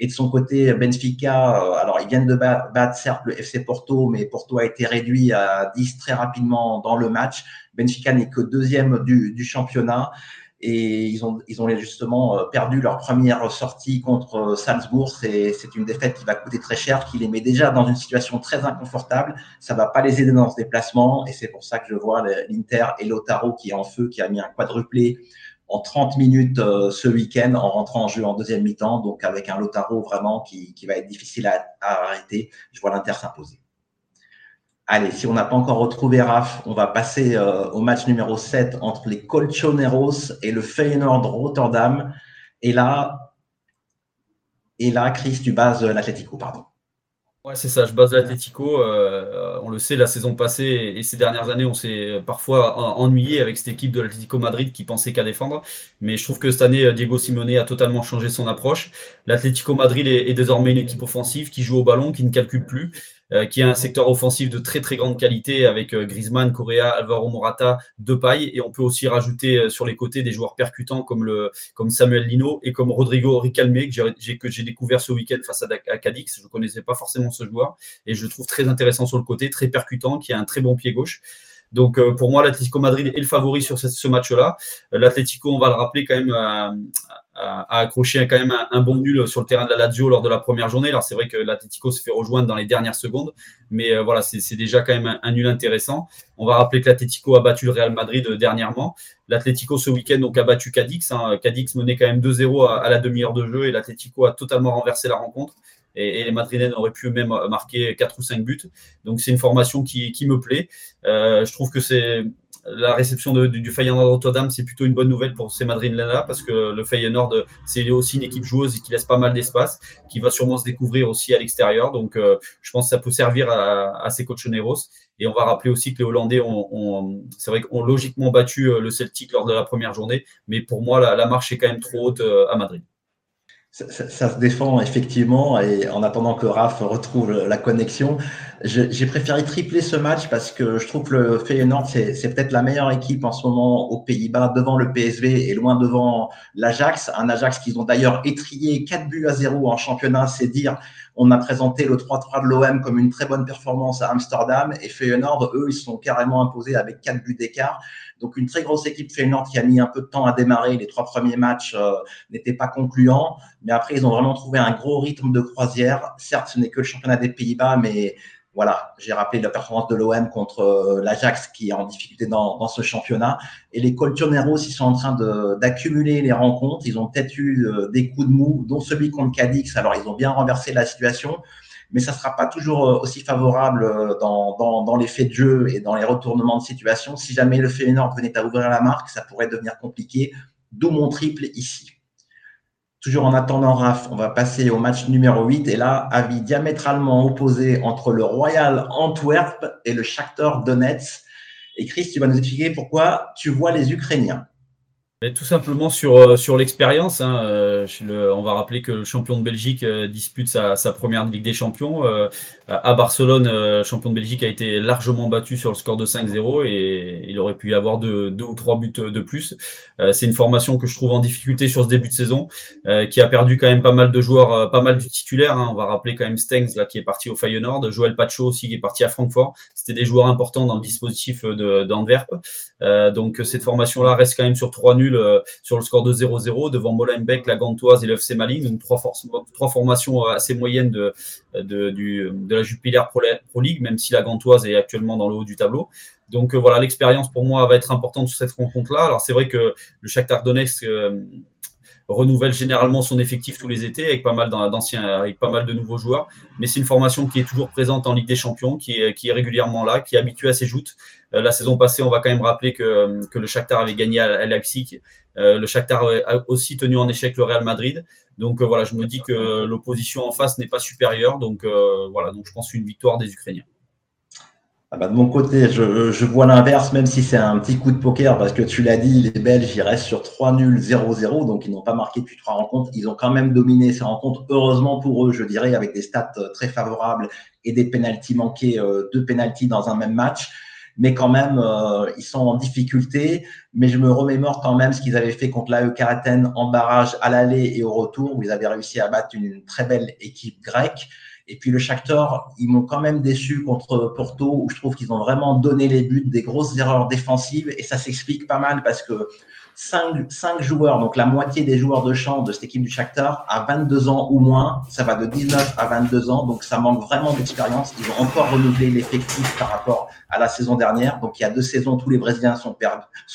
Et de son côté, Benfica, euh, alors ils viennent de battre certes le FC Porto, mais Porto a été réduit à 10 très rapidement dans le match. Benfica n'est que deuxième du championnat et ils ont, ils ont justement euh, perdu leur première sortie contre euh, Salzbourg. C'est une défaite qui va coûter très cher, qui les met déjà dans une situation très inconfortable. Ça va pas les aider dans ce déplacement et c'est pour ça que je vois l'Inter et Lotaro qui est en feu, qui a mis un quadruplé en 30 minutes euh, ce week-end en rentrant en jeu en deuxième mi-temps. Donc avec un Lotaro vraiment qui, qui va être difficile à, à arrêter, je vois l'Inter s'imposer. Allez, si on n'a pas encore retrouvé Raph, on va passer euh, au match numéro 7 entre les Colchoneros et le Feyenoord Rotterdam. Et là, et là, Chris, tu bases l'Atletico, pardon. Ouais, c'est ça, je base l'Atletico. Euh, on le sait, la saison passée et ces dernières années, on s'est parfois ennuyé avec cette équipe de l'Atlético Madrid qui pensait qu'à défendre. Mais je trouve que cette année, Diego Simone a totalement changé son approche. L'Atlético Madrid est, désormais une équipe offensive qui joue au ballon, qui ne calcule plus. Euh, qui a un secteur offensif de très très grande qualité avec euh, Griezmann, Correa, Alvaro Morata, Depay et on peut aussi rajouter euh, sur les côtés des joueurs percutants comme le comme Samuel Lino et comme Rodrigo Ricalme que j'ai découvert ce week-end face à, Cadix. Je ne connaissais pas forcément ce joueur et je le trouve très intéressant sur le côté, très percutant, qui a un très bon pied gauche. Donc pour moi, l'Atlético Madrid est le favori sur ce, match-là. L'Atlético, on va le rappeler quand même, a, accroché quand même un, bon nul sur le terrain de la Lazio lors de la première journée. Alors c'est vrai que l'Atletico se fait rejoindre dans les dernières secondes, mais euh, voilà, c'est déjà quand même un, nul intéressant. On va rappeler que l'Atletico a battu le Real Madrid euh, dernièrement. L'Atletico ce week-end donc a battu Cadix. Hein. Cadix menait quand même 2-0 à, la demi-heure de jeu et l'Atletico a totalement renversé la rencontre. Et, les Madrilènes auraient pu même marquer 4 ou 5 buts. Donc c'est une formation qui, me plaît. Euh, je trouve que c'est la réception du Feyenoord Rotterdam, c'est plutôt une bonne nouvelle pour ces Madrilènes-là, parce que le Feyenoord, c'est aussi une équipe joueuse qui laisse pas mal d'espace, qui va sûrement se découvrir aussi à l'extérieur. Donc, euh, je pense que ça peut servir à, à ces cochoneros. Et on va rappeler aussi que les Hollandais ont, c'est vrai logiquement battu euh, le Celtic lors de la première journée, mais pour moi, la, marche est quand même trop haute euh, à Madrid ça, se défend effectivement et en attendant que Raph retrouve la connexion, j'ai préféré tripler ce match parce que je trouve que le Feyenoord c'est peut-être la meilleure équipe en ce moment aux Pays-Bas devant le PSV et loin devant l'Ajax, un Ajax qu'ils ont d'ailleurs étrié 4 buts à 0 en championnat, c'est dire. On a présenté le 3-3 de l'OM comme une très bonne performance à Amsterdam et Feyenoord eux ils sont carrément imposés avec 4 buts d'écart. Donc une très grosse équipe Feyenoord qui a mis un peu de temps à démarrer. Les trois premiers matchs euh, n'étaient pas concluants, mais après ils ont vraiment trouvé un gros rythme de croisière. Certes, ce n'est que le championnat des Pays-Bas, mais voilà, j'ai rappelé la performance de l'OM contre euh, l'Ajax qui est en difficulté dans, ce championnat. Et les Colchoneros, ils sont en train d'accumuler les rencontres. Ils ont peut-être eu euh, des coups de mou, dont celui contre Cadix. Alors, ils ont bien renversé la situation mais ça ne sera pas toujours euh, aussi favorable dans, les faits de jeu et dans les retournements de situation. Si jamais le Feyenoord venait à ouvrir la marque, ça pourrait devenir compliqué, d'où mon triple ici. Toujours en attendant Raph, on va passer au match numéro 8 et là, avis diamétralement opposé entre le Royal Antwerp et le Shakhtar Donetsk. Et Chris, tu vas nous expliquer pourquoi tu vois les Ukrainiens tout simplement sur, euh, sur l'expérience. Hein, euh, on va rappeler que le champion de Belgique euh, dispute sa, sa, première Ligue des Champions. à Barcelone, champion de Belgique a été largement battu sur le score de 5-0 et il aurait pu y avoir deux, ou trois buts de plus. C'est une formation que je trouve en difficulté sur ce début de saison, qui a perdu quand même pas mal de joueurs, pas mal de titulaires. Hein. On va rappeler quand même Stengs là, qui est parti au Feyenoord, Joël Pacho aussi qui est parti à Francfort. C'était des joueurs importants dans le dispositif d'Antwerp. donc cette formation-là reste quand même sur trois nuls euh, sur le score de 0-0 devant Molenbeek, la Gantoise et le FC Malines, donc trois, trois formations assez moyennes de, de, du, de la Jupiler Pro, League, même si la Gantoise est actuellement dans le haut du tableau. Donc voilà, l'expérience pour moi va être importante sur cette rencontre-là. Alors c'est vrai que le Shakhtar renouvelle généralement son effectif tous les étés avec pas mal d'anciens, avec pas mal de nouveaux joueurs. Mais c'est une formation qui est toujours présente en Ligue des Champions, qui est, qui est régulièrement là, qui est habituée à ses joutes. Euh, la saison passée, on va quand même rappeler que, que le Shakhtar avait gagné à, Leipzig. Euh, le Shakhtar a aussi tenu en échec le Real Madrid. Donc euh, voilà, je me dis que l'opposition en face n'est pas supérieure. Donc voilà, donc je pense une victoire des Ukrainiens. Ah bah de mon côté, je, je vois l'inverse, même si c'est un petit coup de poker, parce que tu l'as dit, les Belges, ils restent sur 3 nuls 0-0, donc ils n'ont pas marqué depuis trois rencontres. Ils ont quand même dominé ces rencontres, heureusement pour eux, je dirais, avec des stats euh, très favorables et des pénalties manqués, euh, deux pénalties dans un même match. Mais quand même, euh, ils sont en difficulté. Mais je me remémore quand même ce qu'ils avaient fait contre l'AE Karaten en barrage à l'aller et au retour, où ils avaient réussi à battre une très belle équipe grecque. Et puis le Shakhtar, ils m'ont quand même déçu contre Porto, où je trouve qu'ils ont vraiment donné les buts, des grosses erreurs défensives, et ça s'explique pas mal parce que cinq, cinq joueurs, donc la moitié des joueurs de champ de cette équipe du Shakhtar, à 22 ans ou moins, ça va de 19 à 22 ans, donc ça manque vraiment d'expérience. Ils ont encore renouvelé l'effectif par rapport à la saison dernière. Donc il y a deux saisons, tous les Brésiliens sont,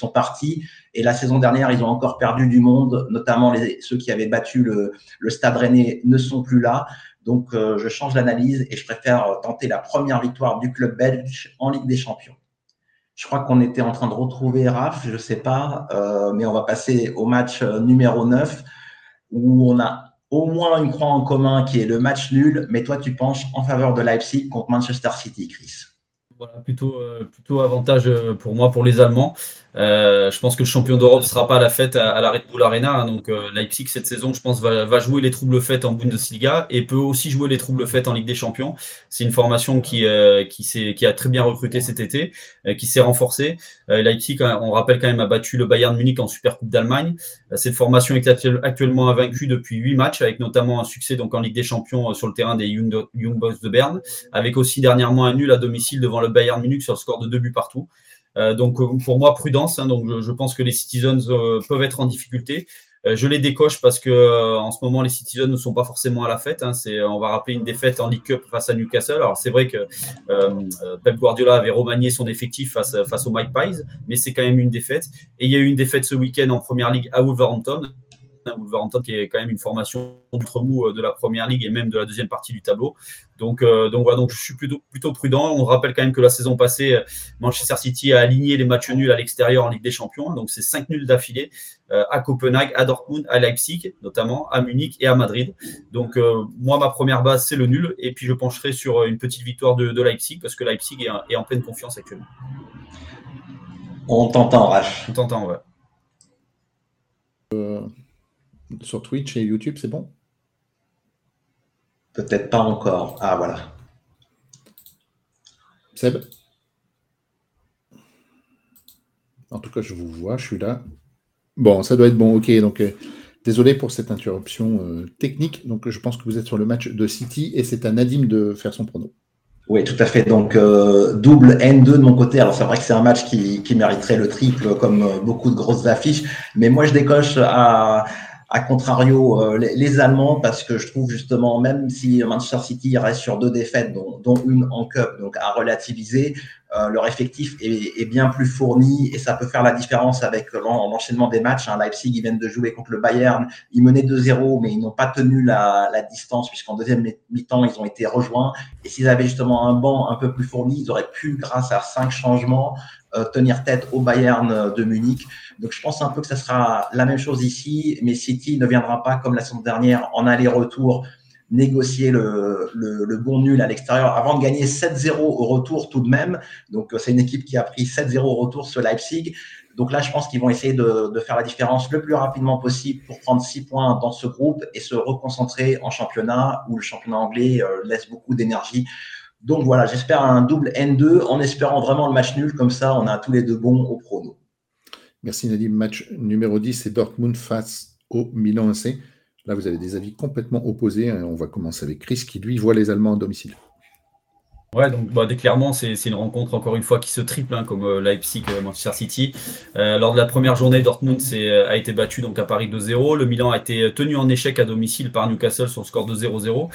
partis. Et la saison dernière, ils ont encore perdu du monde, notamment ceux qui avaient battu le, le Stade Rennais ne sont plus là. Donc, euh, je change d'analyse et je préfère tenter la première victoire du club belge en Ligue des Champions. Je crois qu'on était en train de retrouver Raph, je ne sais pas, euh, mais on va passer au match euh, numéro 9 où on a au moins une croix en commun qui est le match nul, mais toi tu penches en faveur de Leipzig contre Manchester City, Chris. Voilà, plutôt, plutôt avantage pour moi, pour les Allemands. Euh, je pense que le champion d'Europe ne sera pas à la fête à, la Red Bull Arena. Hein, donc euh, Leipzig cette saison, je pense, va, jouer les troubles faits en Bundesliga et peut aussi jouer les troubles faits en Ligue des Champions. C'est une formation qui, euh, qui, qui a très bien recruté cet été, qui s'est renforcée. Leipzig, hein, on rappelle quand même, a battu le Bayern Munich en Super Coupe d'Allemagne. cette formation est actuellement invaincue depuis huit matchs, avec notamment un succès donc en Ligue des Champions sur le terrain des Young, Young Boys de Berne, avec aussi dernièrement un nul à domicile devant le Bayern Munich sur le score de deux buts partout. Euh, donc euh, pour moi, prudence. Hein, donc je, pense que les Citizens euh, peuvent être en difficulté. je les décoche parce que en ce moment les Citizens ne sont pas forcément à la fête. Hein. c'est, on va rappeler une défaite en League Cup face à Newcastle. Alors c'est vrai que Pep Guardiola avait remanié son effectif face, face aux Mike Pies, mais c'est quand même une défaite. Et il y a eu une défaite ce week-end en Première Ligue à Wolverhampton. Wolverhampton qui est quand même une formation d'outre-mou de la première ligue et même de la deuxième partie du tableau. Donc, euh, donc voilà, donc je suis plutôt, plutôt prudent. On rappelle quand même que la saison passée, Manchester City a aligné les matchs nuls à l'extérieur en Ligue des Champions. Donc c'est cinq nuls d'affilée euh, à Copenhague, à Dortmund, à Leipzig, notamment à Munich et à Madrid. Donc euh, moi, ma première base, c'est le nul. Et puis je pencherai sur une petite victoire de, Leipzig parce que Leipzig est, en pleine confiance actuellement. On t'entend, Rach. On t'entend, ouais. Sur Twitch et YouTube, c'est bon? Peut-être pas encore. Ah, voilà. Seb? En tout cas, je vous vois, je suis là. Bon, ça doit être bon. Ok, donc euh, désolé pour cette interruption euh, technique. Donc, je pense que vous êtes sur le match de City et c'est à Nadim de faire son prono. Oui, tout à fait. Donc, euh, double N2 de mon côté. Alors, c'est vrai que c'est un match qui, qui mériterait le triple comme beaucoup de grosses affiches. Mais moi, je décoche à à contrario, euh, les, Allemands, parce que je trouve justement, même si Manchester City reste sur deux défaites, dont, une en Cup, donc à relativiser, euh, leur effectif est, bien plus fourni et ça peut faire la différence avec l'enchaînement des matchs. Hein. Leipzig, ils viennent de jouer contre le Bayern, ils menaient 2-0, mais ils n'ont pas tenu la, la distance puisqu'en deuxième mi-temps, ils ont été rejoints. Et s'ils avaient justement un banc un peu plus fourni, ils auraient pu, grâce à cinq changements, tenir tête au Bayern de Munich. Donc je pense un peu que ça sera la même chose ici, mais City ne viendra pas comme la saison dernière en aller-retour négocier le, le, bon nul à l'extérieur avant de gagner 7-0 au retour tout de même. Donc c'est une équipe qui a pris 7-0 au retour sur Leipzig. Donc là, je pense qu'ils vont essayer de, de, faire la différence le plus rapidement possible pour prendre 6 points dans ce groupe et se reconcentrer en championnat où le championnat anglais euh, laisse beaucoup d'énergie donc voilà, j'espère un double N2 en espérant vraiment le match nul. Comme ça, on a tous les deux bons au prono. Merci Nadim. Match numéro 10, c'est Dortmund face au Milan AC. Là, vous avez des avis complètement opposés. On va commencer avec Chris qui, lui, voit les Allemands à domicile. Ouais, donc bah, clairement, c'est une rencontre encore une fois qui se triple, hein, comme euh, Leipzig-Manchester euh, City. Euh, lors de la première journée, Dortmund a été battu donc à Paris 2-0. Le Milan a été tenu en échec à domicile par Newcastle sur score de 0-0.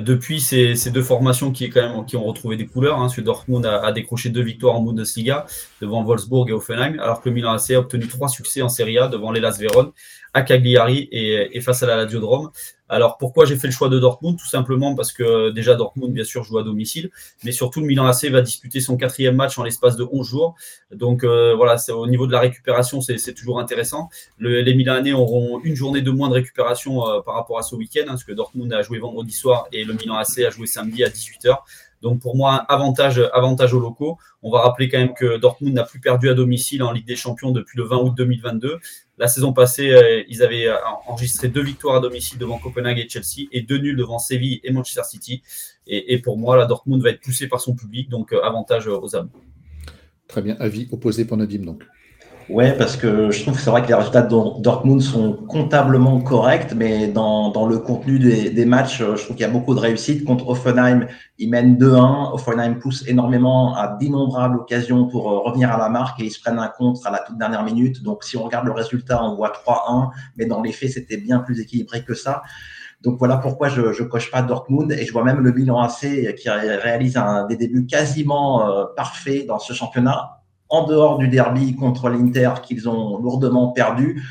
depuis, ces, deux formations qui, quand même, qui ont retrouvé des couleurs. Hein, Dortmund a, décroché deux victoires en Bundesliga devant Wolfsburg et Offenheim, alors que le Milan AC a obtenu trois succès en Serie A devant l'Elas Vérone, à Cagliari et, et face à la Lazio de Rome. Alors pourquoi j'ai fait le choix de Dortmund? Tout simplement parce que déjà Dortmund, bien sûr, joue à domicile, mais surtout le Milan AC va disputer son quatrième match en l'espace de 11 jours. Donc euh, voilà, au niveau de la récupération, c'est toujours intéressant. les Milanais auront une journée de moins de récupération euh, par rapport à ce week-end, hein, parce que Dortmund a joué vendredi soir et le Milan AC a joué samedi à 18h. Donc pour moi, avantage, avantage aux locaux. On va rappeler quand même que Dortmund n'a plus perdu à domicile en Ligue des Champions depuis le 20 août 2022. La saison passée, euh, ils avaient euh, enregistré deux victoires à domicile devant Copenhague et Chelsea et deux nuls devant Séville et Manchester City. Et, pour moi, la Dortmund va être poussé par son public, donc euh, avantage aux âmes. Très bien, avis opposé pour Nadim donc. Ouais, parce que je trouve que c'est vrai que les résultats de Dortmund sont comptablement corrects, mais dans, dans le contenu des, des matchs, euh, je trouve qu'il y a beaucoup de réussite. Contre Offenheim, ils mènent 2-1. Offenheim pousse énormément à d'innombrables occasions pour euh, revenir à la marque et ils se prennent un contre à la toute dernière minute. Donc, si on regarde le résultat, on voit 3-1, mais dans les faits, c'était bien plus équilibré que ça. Donc voilà pourquoi je ne coche pas Dortmund et je vois même le bilan AC qui réalise un, des débuts quasiment euh, parfaits dans ce championnat en dehors du derby contre l'Inter qu'ils ont lourdement perdu.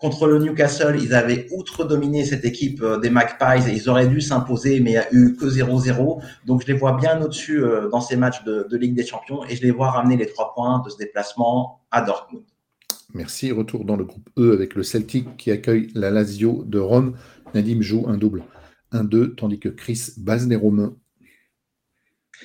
Contre le Newcastle, ils avaient outre-dominé cette équipe euh, des Magpies et ils auraient dû s'imposer, mais il n'y a eu que 0-0. Donc je les vois bien au-dessus euh, dans ces matchs de, Ligue des Champions et je les vois ramener les trois points de ce déplacement à Dortmund. Merci. Retour dans le groupe E avec le Celtic qui accueille la Lazio de Rome. Nadim joue un double 1-2, tandis que Chris base les Romains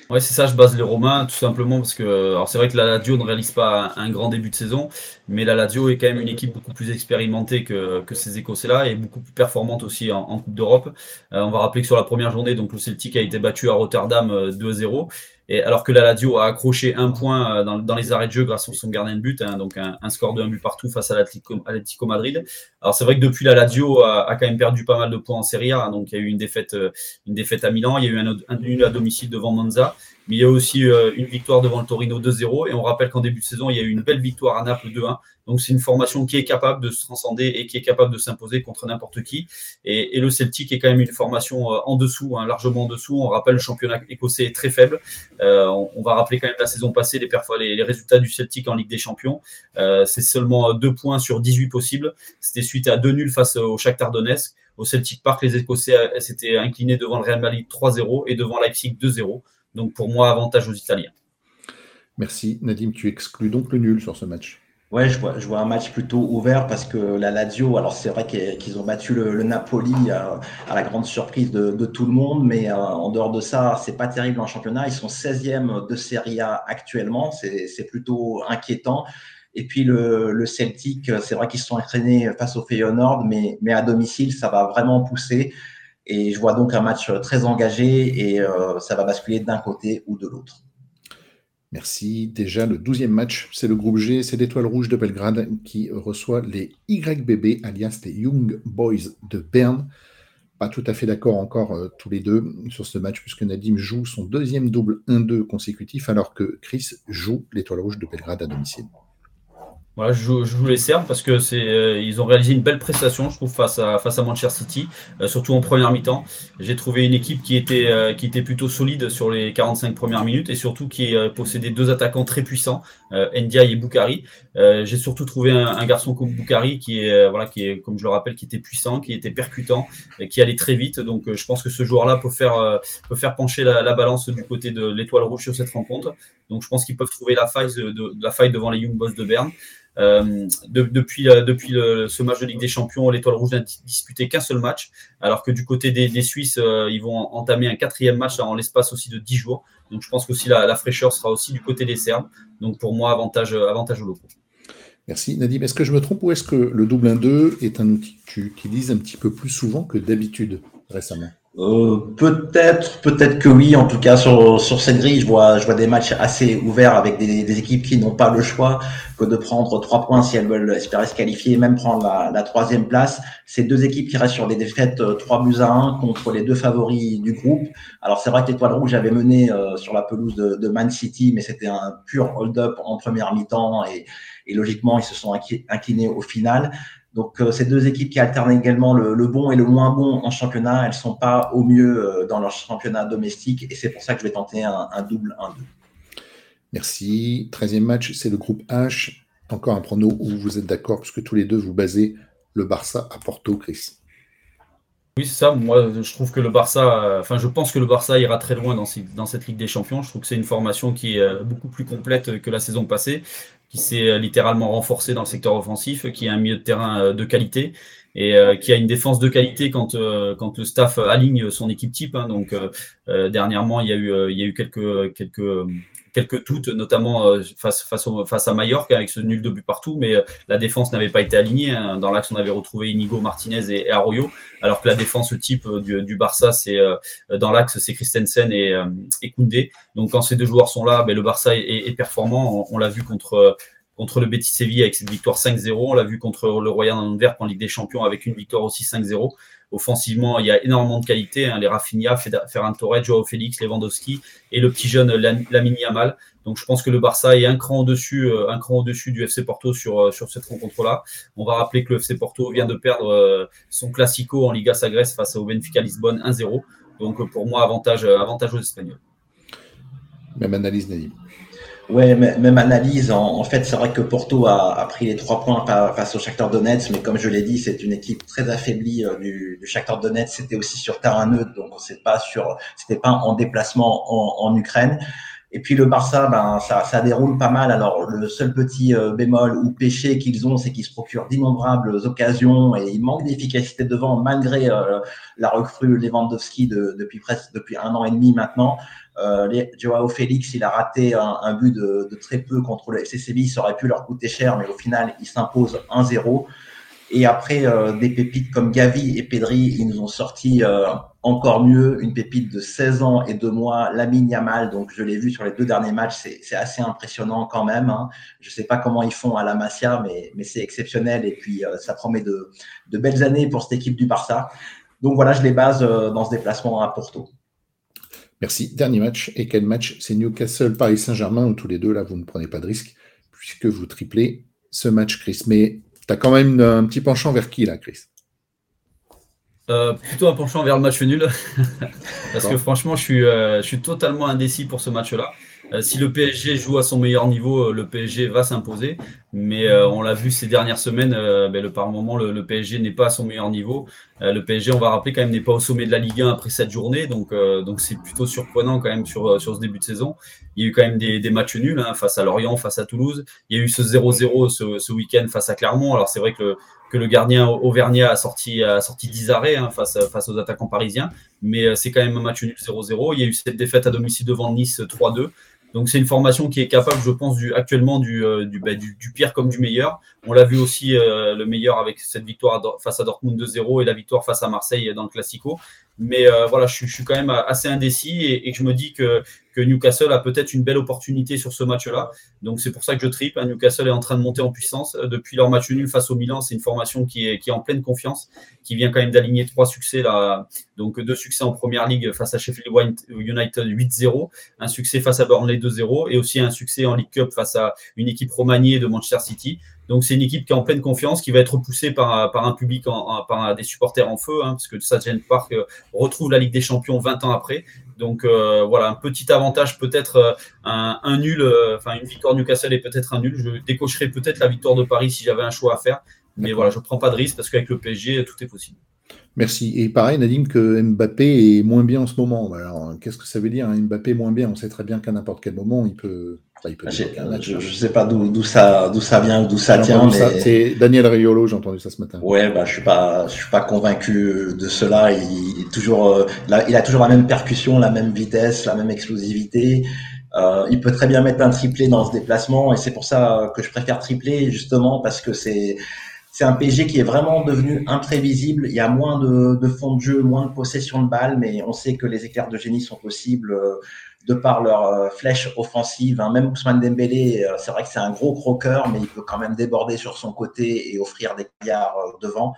Ouais, c'est ça, je base les Romains tout simplement parce que alors c'est vrai que la Lazio ne réalise pas un, grand début de saison, mais la Lazio est quand même une équipe beaucoup plus expérimentée que, que ces Écossais-là et beaucoup plus performante aussi en, Coupe d'Europe. Euh, on va rappeler que sur la première journée, donc le Celtic a été battu à Rotterdam 2-0 euh, et alors que la Lazio a accroché un point euh, dans, les arrêts de jeu grâce à son gardien de but, hein, donc un, score de un but partout face à l'Atlético Madrid. Alors c'est vrai que depuis la Lazio a, a, quand même perdu pas mal de points en Serie A, hein, donc il y a eu une défaite, euh, une défaite à Milan, il y a eu un, un à domicile devant Monza, mais il y a aussi euh, une victoire devant le Torino 2-0 et on rappelle qu'en début de saison il y a eu une belle victoire à Naples 2-1 donc c'est une formation qui est capable de se transcender et qui est capable de s'imposer contre n'importe qui. Et, le Celtic est quand même une formation euh, en dessous, hein, largement en dessous. On rappelle le championnat écossais est très faible. Euh, on, va rappeler quand même la saison passée les, les, les résultats du Celtic en Ligue des Champions. Euh, c'est seulement deux points sur 18 possibles. C'était suite à deux nuls face au Shakhtar Donetsk. Au Celtic Park, les Écossais s'étaient inclinés devant le Real Madrid 3-0 et devant Leipzig 2-0. Donc pour moi, avantage aux Italiens. Merci. Nadim, tu exclus donc le nul sur ce match. Ouais, je vois, je vois un match plutôt ouvert parce que la Lazio, alors c'est vrai qu'ils ont battu le, Napoli euh, à la grande surprise de, tout le monde, mais euh, en dehors de ça, c'est pas terrible en championnat. Ils sont 16e de Serie A actuellement, c'est plutôt inquiétant. Et puis le, le Celtic, c'est vrai qu'ils se sont entraînés face au Feyenoord, mais, mais à domicile, ça va vraiment pousser. Et je vois donc un match très engagé et euh, ça va basculer d'un côté ou de l'autre. Merci. Déjà, le douzième match, c'est le groupe G, c'est l'Étoile Rouge de Belgrade qui reçoit les YBB, alias les Young Boys de Berne. Pas tout à fait d'accord encore euh, tous les deux sur ce match, puisque Nadim joue son deuxième double 1-2 consécutif, alors que Chris joue l'Étoile Rouge de Belgrade à domicile. Voilà, je, je vous les serve parce que c'est, euh, ils ont réalisé une belle prestation, je trouve, face à, face à Manchester City, euh, surtout en première mi-temps. J'ai trouvé une équipe qui était, euh, qui était plutôt solide sur les 45 premières minutes et surtout qui possédait deux attaquants très puissants, Ndiaye et Boukari. J'ai surtout trouvé un, un, garçon comme Boukari qui est, voilà, qui est, comme je le rappelle, qui était puissant, qui était percutant, et qui allait très vite. Donc, je pense que ce joueur-là peut faire, peut faire pencher la, la, balance du côté de l'étoile rouge sur cette rencontre. Donc, je pense qu'ils peuvent trouver la faille, de, de, la faille devant les Young Boys de Berne. Euh, depuis euh, depuis ce match de Ligue des Champions, l'Étoile Rouge n'a disputé qu'un seul match, alors que du côté des, Suisses, euh, ils vont entamer un quatrième match en l'espace aussi de 10 jours. Donc je pense la, la fraîcheur sera aussi du côté des Serbes. Donc pour moi, avantage, avantage aux locaux. Merci Nadim. Est-ce que je me trompe ou est-ce que le double 1-2 est un outil que tu utilises un petit peu plus souvent que d'habitude récemment? Euh, peut-être, peut-être que oui. En tout cas, sur sur cette grille, je vois, je vois des matchs assez ouverts avec des, équipes qui n'ont pas le choix que de prendre trois points si elles veulent espérer se qualifier, même prendre la, troisième place. C'est deux équipes qui restent sur des défaites 3 euh, buts à 1 contre les deux favoris du groupe. Alors c'est vrai que l'étoile rouge avait mené euh, sur la pelouse de, de Man City, mais c'était un pur hold-up en première mi-temps et, et logiquement ils se sont inclinés au final. Donc euh, ces deux équipes qui alternent également le, bon et le moins bon en championnat, elles sont pas au mieux euh, dans leur championnat domestique et c'est pour ça que je vais tenter un, double 1-2. Merci. 13e match, c'est le groupe H. Encore un prono où vous êtes d'accord puisque tous les deux vous basez le Barça à Porto, Chris. Oui, c'est ça. Moi, je trouve que le Barça, euh, enfin, je pense que le Barça ira très loin dans, dans cette Ligue des Champions. Je trouve que c'est une formation qui est beaucoup plus complète que la saison passée s'est euh, littéralement renforcé dans le secteur offensif, qui a un milieu de terrain euh, de qualité et euh, qui a une défense de qualité quand quand le staff aligne son équipe type. Hein. donc dernièrement, il y a eu il y a eu quelques quelques quelques doutes, notamment euh, face, face, à Mallorca avec ce nul de but partout, mais euh, la défense n'avait pas été alignée. Hein. Dans l'axe, on avait retrouvé Inigo Martinez et, Arroyo, alors que la défense type euh, du, du Barça, c'est dans l'axe, c'est Christensen et, et Koundé. Donc quand ces deux joueurs sont là, ben, le Barça est, performant. On, l'a vu contre contre le Betis Séville avec cette victoire 5-0. On l'a vu contre le Royal Antwerp en Ligue des Champions avec une victoire aussi 5-0. Offensivement, il y a énormément de qualité. Hein, les Rafinha, Ferran Torres, Joao Félix, Lewandowski et le petit jeune Lamine Yamal. Donc je pense que le Barça est un cran au-dessus, euh, un cran au-dessus du FC Porto sur, euh, sur cette rencontre-là. On va rappeler que le FC Porto vient de perdre euh, son classico en Liga Sagres face au Benfica Lisbonne 1-0. Donc pour moi, avantage, avantage aux Espagnols. Même analyse, Nadim. Ouais, même analyse. En, fait, c'est vrai que Porto a, a, pris les trois points face au Shakhtar Donetsk, mais comme je l'ai dit, c'est une équipe très affaiblie euh, du, du Shakhtar Donetsk. C'était aussi sur terrain neutre, donc c'est pas sur, c'était pas en déplacement en, en Ukraine. Et puis le Barça, ben ça, ça déroule pas mal. Alors le seul petit euh, bémol ou péché qu'ils ont, c'est qu'ils se procurent d'innombrables occasions et ils manquent d'efficacité devant malgré euh, la recrue Lewandowski de, depuis presque depuis un an et demi maintenant. Euh, Joao Félix, il a raté un, un but de, de, très peu contre le FC Séville, ça aurait pu leur coûter cher, mais au final, il s'impose 1-0. Et après, euh, des pépites comme Gavi et Pedri, ils nous ont sorti euh, encore mieux une pépite de 16 ans et 2 mois, Lamine Yamal. Donc, je l'ai vu sur les deux derniers matchs, c'est assez impressionnant quand même. Hein. Je sais pas comment ils font à la Masia, mais, mais c'est exceptionnel. Et puis, euh, ça promet de, de belles années pour cette équipe du Barça. Donc voilà, je les base dans ce déplacement à Porto. Merci. Dernier match. Et quel match? C'est Newcastle-Paris Saint-Germain, où tous les deux, là, vous ne prenez pas de risque, puisque vous triplez ce match, Chris. Mais tu as quand même un petit penchant vers qui, là, Chris? Euh, plutôt un penchant vers le match nul. Parce que franchement, je suis, euh, je suis totalement indécis pour ce match-là. Euh, si le PSG joue à son meilleur niveau, le PSG va s'imposer. Mais on l'a vu ces dernières semaines, ben, le, par moment, le, le PSG n'est pas à son meilleur niveau. le PSG, on va rappeler quand même, n'est pas au sommet de la Ligue 1 après cette journée. Donc, donc c'est plutôt surprenant quand même sur, sur ce début de saison. Il y a eu quand même des, des matchs nuls hein, face à Lorient, face à Toulouse. Il y a eu ce 0-0 ce, ce week-end face à Clermont. Alors c'est vrai que le, que le gardien Auvergnat a sorti, a sorti 10 arrêts hein, face, face aux attaquants parisiens. Mais euh, c'est quand même un match nul 0-0. Il y a eu cette défaite à domicile devant Nice 3-2. Donc c'est une formation qui est capable, je pense, actuellement du, euh, bah, du, du, pire comme du meilleur. On l'a vu aussi euh, le meilleur avec cette victoire face à Dortmund 2-0 et la victoire face à Marseille dans le Classico. Mais voilà, je, suis quand même assez indécis et je me dis que que Newcastle a peut-être une belle opportunité sur ce match-là. Donc c'est pour ça que je tripe. Hein. Newcastle est en train de monter en puissance. Euh, depuis leur match nul face au Milan, c'est une formation qui est, en pleine confiance, qui vient quand même d'aligner trois succès là. Donc deux succès en première ligue face à Sheffield United 8-0, un succès face à Burnley 2-0 et aussi un succès en League Cup face à une équipe remaniée de Manchester City. Donc c'est une équipe qui est en pleine confiance, qui va être poussée par, un public, par des supporters en feu, hein, parce que Sargent Park euh, retrouve la Ligue des Champions 20 ans après. Donc euh, voilà, un petit avantage peut-être euh, un, nul, euh, enfin une victoire Newcastle est peut-être un nul. Je décocherai peut-être la victoire de Paris si j'avais un choix à faire. Mais voilà, je ne prends pas de risque parce qu'avec le PSG, tout est possible. Merci. Et pareil, Nadim, que Mbappé est moins bien en ce moment. Alors, qu'est-ce que ça veut dire hein, Mbappé moins bien On sait très bien qu'à n'importe quel moment, il peut. Il peut je ne sais pas d'où ça, ça vient, d'où ça tient. Mais... C'est Daniel Riolo, j'ai entendu ça ce matin. Ouais, bah, je suis pas, je suis pas convaincu de cela. Il, est toujours, euh, il a toujours la même percussion, la même vitesse, la même explosivité. Euh, il peut très bien mettre un triplé dans ce déplacement et c'est pour ça que je préfère tripler justement parce que c'est c'est un PSG qui est vraiment devenu imprévisible. Il y a moins de, de fond de jeu, moins de possession de balles, mais on sait que les éclairs de génie sont possibles euh, de par leur euh, flèche offensive. Hein. Même Ousmane Dembélé, euh, c'est vrai que c'est un gros croqueur, mais il peut quand même déborder sur son côté et offrir des carrières devant.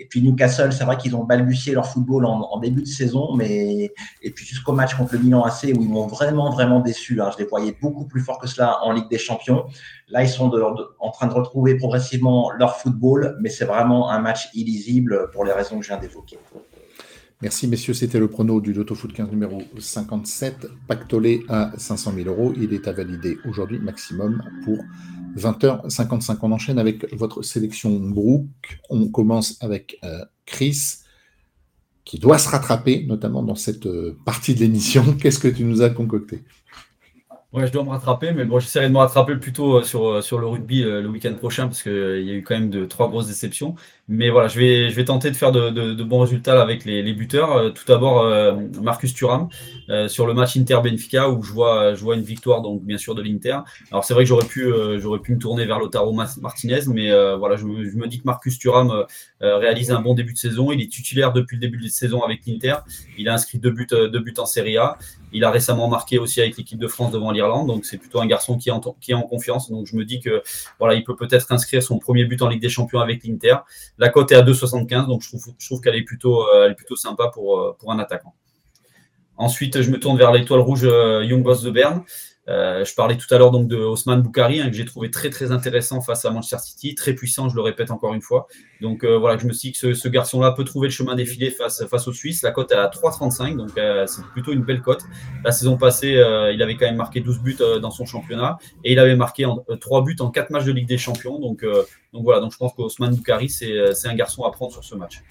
Et puis Newcastle, c'est vrai qu'ils ont balbutié leur football en, début de saison, mais et puis jusqu'au match contre le Milan AC où ils m'ont vraiment vraiment déçu. Hein. Je les voyais beaucoup plus forts que cela en Ligue des Champions. Là, ils sont en train de retrouver progressivement leur football, mais c'est vraiment un match illisible pour les raisons que je viens d'évoquer. Merci messieurs, c'était le prono du Loto Foot 15 numéro 57, pactolé à 500 000 euros. Il est à valider aujourd'hui maximum pour 20h55. On enchaîne avec votre sélection Brook. On commence avec euh, Chris, qui doit se rattraper, notamment dans cette euh, partie de l'émission. Qu'est-ce que tu nous as concocté? Ouais, je dois me rattraper, mais bon, j'essaierai de me rattraper plutôt euh, sur, euh, sur le rugby euh, le week-end prochain parce qu'il y a eu quand même de trois grosses déceptions. Mais voilà, je vais, je vais tenter de faire de, de, bons résultats avec les, les buteurs. Tout d'abord, Marcus Thuram sur le match Inter-Benfica où je vois, je vois une victoire, donc bien sûr de l'Inter. Alors c'est vrai que j'aurais pu, j'aurais pu me tourner vers Lotaro Martinez, mais voilà, je me, dis que Marcus Thuram réalise un bon début de saison. Il est titulaire depuis le début de saison avec l'Inter. Il a inscrit deux buts, deux buts en Serie A. Il a récemment marqué aussi avec l'équipe de France devant l'Irlande, donc c'est plutôt un garçon qui est, en, confiance. Donc je me dis que il peut peut-être inscrire son premier but en Ligue des Champions avec l'Inter. La cote est à 2,75, donc je trouve, qu'elle est plutôt, euh, sympa pour, euh, pour un attaquant. Ensuite, je me tourne vers l'étoile rouge euh, Young Boss de Berne. Euh, je parlais tout à l'heure donc de Osman Boukari, hein, que j'ai trouvé très très intéressant face à Manchester City, très puissant, je le répète encore une fois. Donc euh, voilà, je me suis dit que ce, garçon-là peut trouver le chemin défilé face, face aux Suisses. La cote est à 3,35, donc euh, c'est plutôt une belle cote. La saison passée, il avait quand même marqué 12 buts dans son championnat et il avait marqué en, 3 buts en 4 matchs de Ligue des Champions. Donc, donc voilà, donc je pense qu'Osman Boukari, c'est un garçon à prendre sur ce match.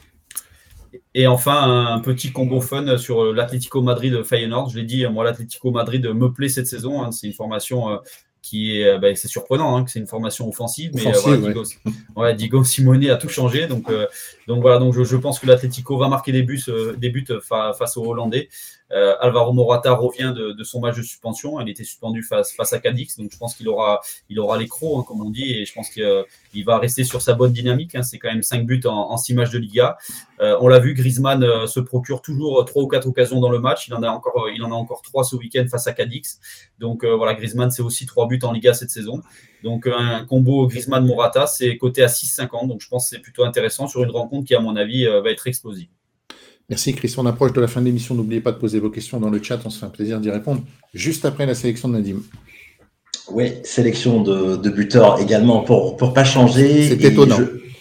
Et enfin, un petit combo fun sur l'Atlético Madrid Feyenoord. Je l'ai dit, moi, l'Atlético Madrid me plaît cette saison. Hein. C'est une formation euh, qui est, ben, c'est surprenant, hein, que c'est une formation offensive, mais euh, Diego, Simone a tout changé. Donc, euh, donc voilà, donc je, pense que l'Atlético va marquer des buts, des buts face aux Hollandais. Euh, Alvaro Morata revient de, son match de suspension. Il était suspendu face, à Cadix, donc je pense qu'il aura, il aura hein, comme on dit, et je pense qu'il va rester sur sa bonne dynamique. Hein. C'est quand même 5 buts en, 6 matchs de Liga. Euh, on l'a vu, Griezmann euh, se procure toujours 3 ou 4 occasions dans le match. Il en a encore, il en a encore 3 ce week-end face à Cadix. Donc voilà, Griezmann, c'est aussi 3 buts en Liga cette saison. Donc un combo Griezmann-Morata, c'est coté à 6,50. Donc je pense que c'est plutôt intéressant sur une rencontre qui, à mon avis, va être explosive. Merci Christian. On approche de la fin de l'émission. N'oubliez pas de poser vos questions dans le chat. On se fait un plaisir d'y répondre juste après la sélection de Nadim. Oui, sélection de, buteurs également pour pour pas changer. C'est étonnant.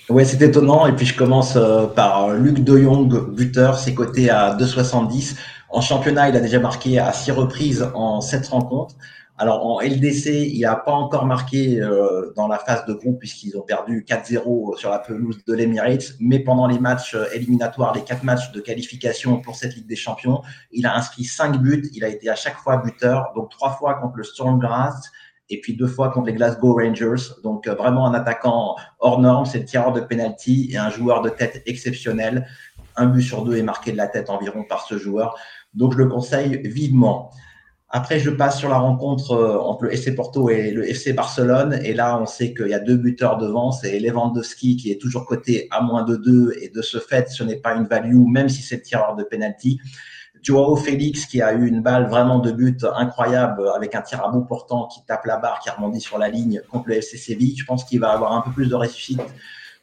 Oui, c'est étonnant. Et puis je commence euh, par Luc De Jong, buteur. C'est coté à 2,70. En championnat, il a déjà marqué à six reprises en sept rencontres. Alors en LDC, il n'a pas encore marqué euh, dans la phase de groupe puisqu'ils ont perdu 4-0 sur la pelouse de l'Emirates, mais pendant les matchs euh, éliminatoires, les quatre matchs de qualification pour cette Ligue des Champions, il a inscrit cinq buts, il a été à chaque fois buteur, donc trois fois contre le Storm Grass et puis deux fois contre les Glasgow Rangers. Donc euh, vraiment un attaquant hors norme, c'est le tireur de penalty et un joueur de tête exceptionnel. Un but sur deux est marqué de la tête environ par ce joueur. Donc je le conseille vivement. Après, je passe sur la rencontre euh, entre le FC Porto et le FC Barcelone. Et là, on sait qu'il y a deux buteurs devant. C'est Lewandowski qui est toujours coté à moins de deux. Et de ce fait, ce n'est pas une value, même si c'est le tireur de penalty. Joao Félix qui a eu une balle vraiment de but incroyable avec un tir à bout portant qui tape la barre, qui rebondit sur la ligne contre le FC Séville. Je pense qu'il va avoir un peu plus de réussite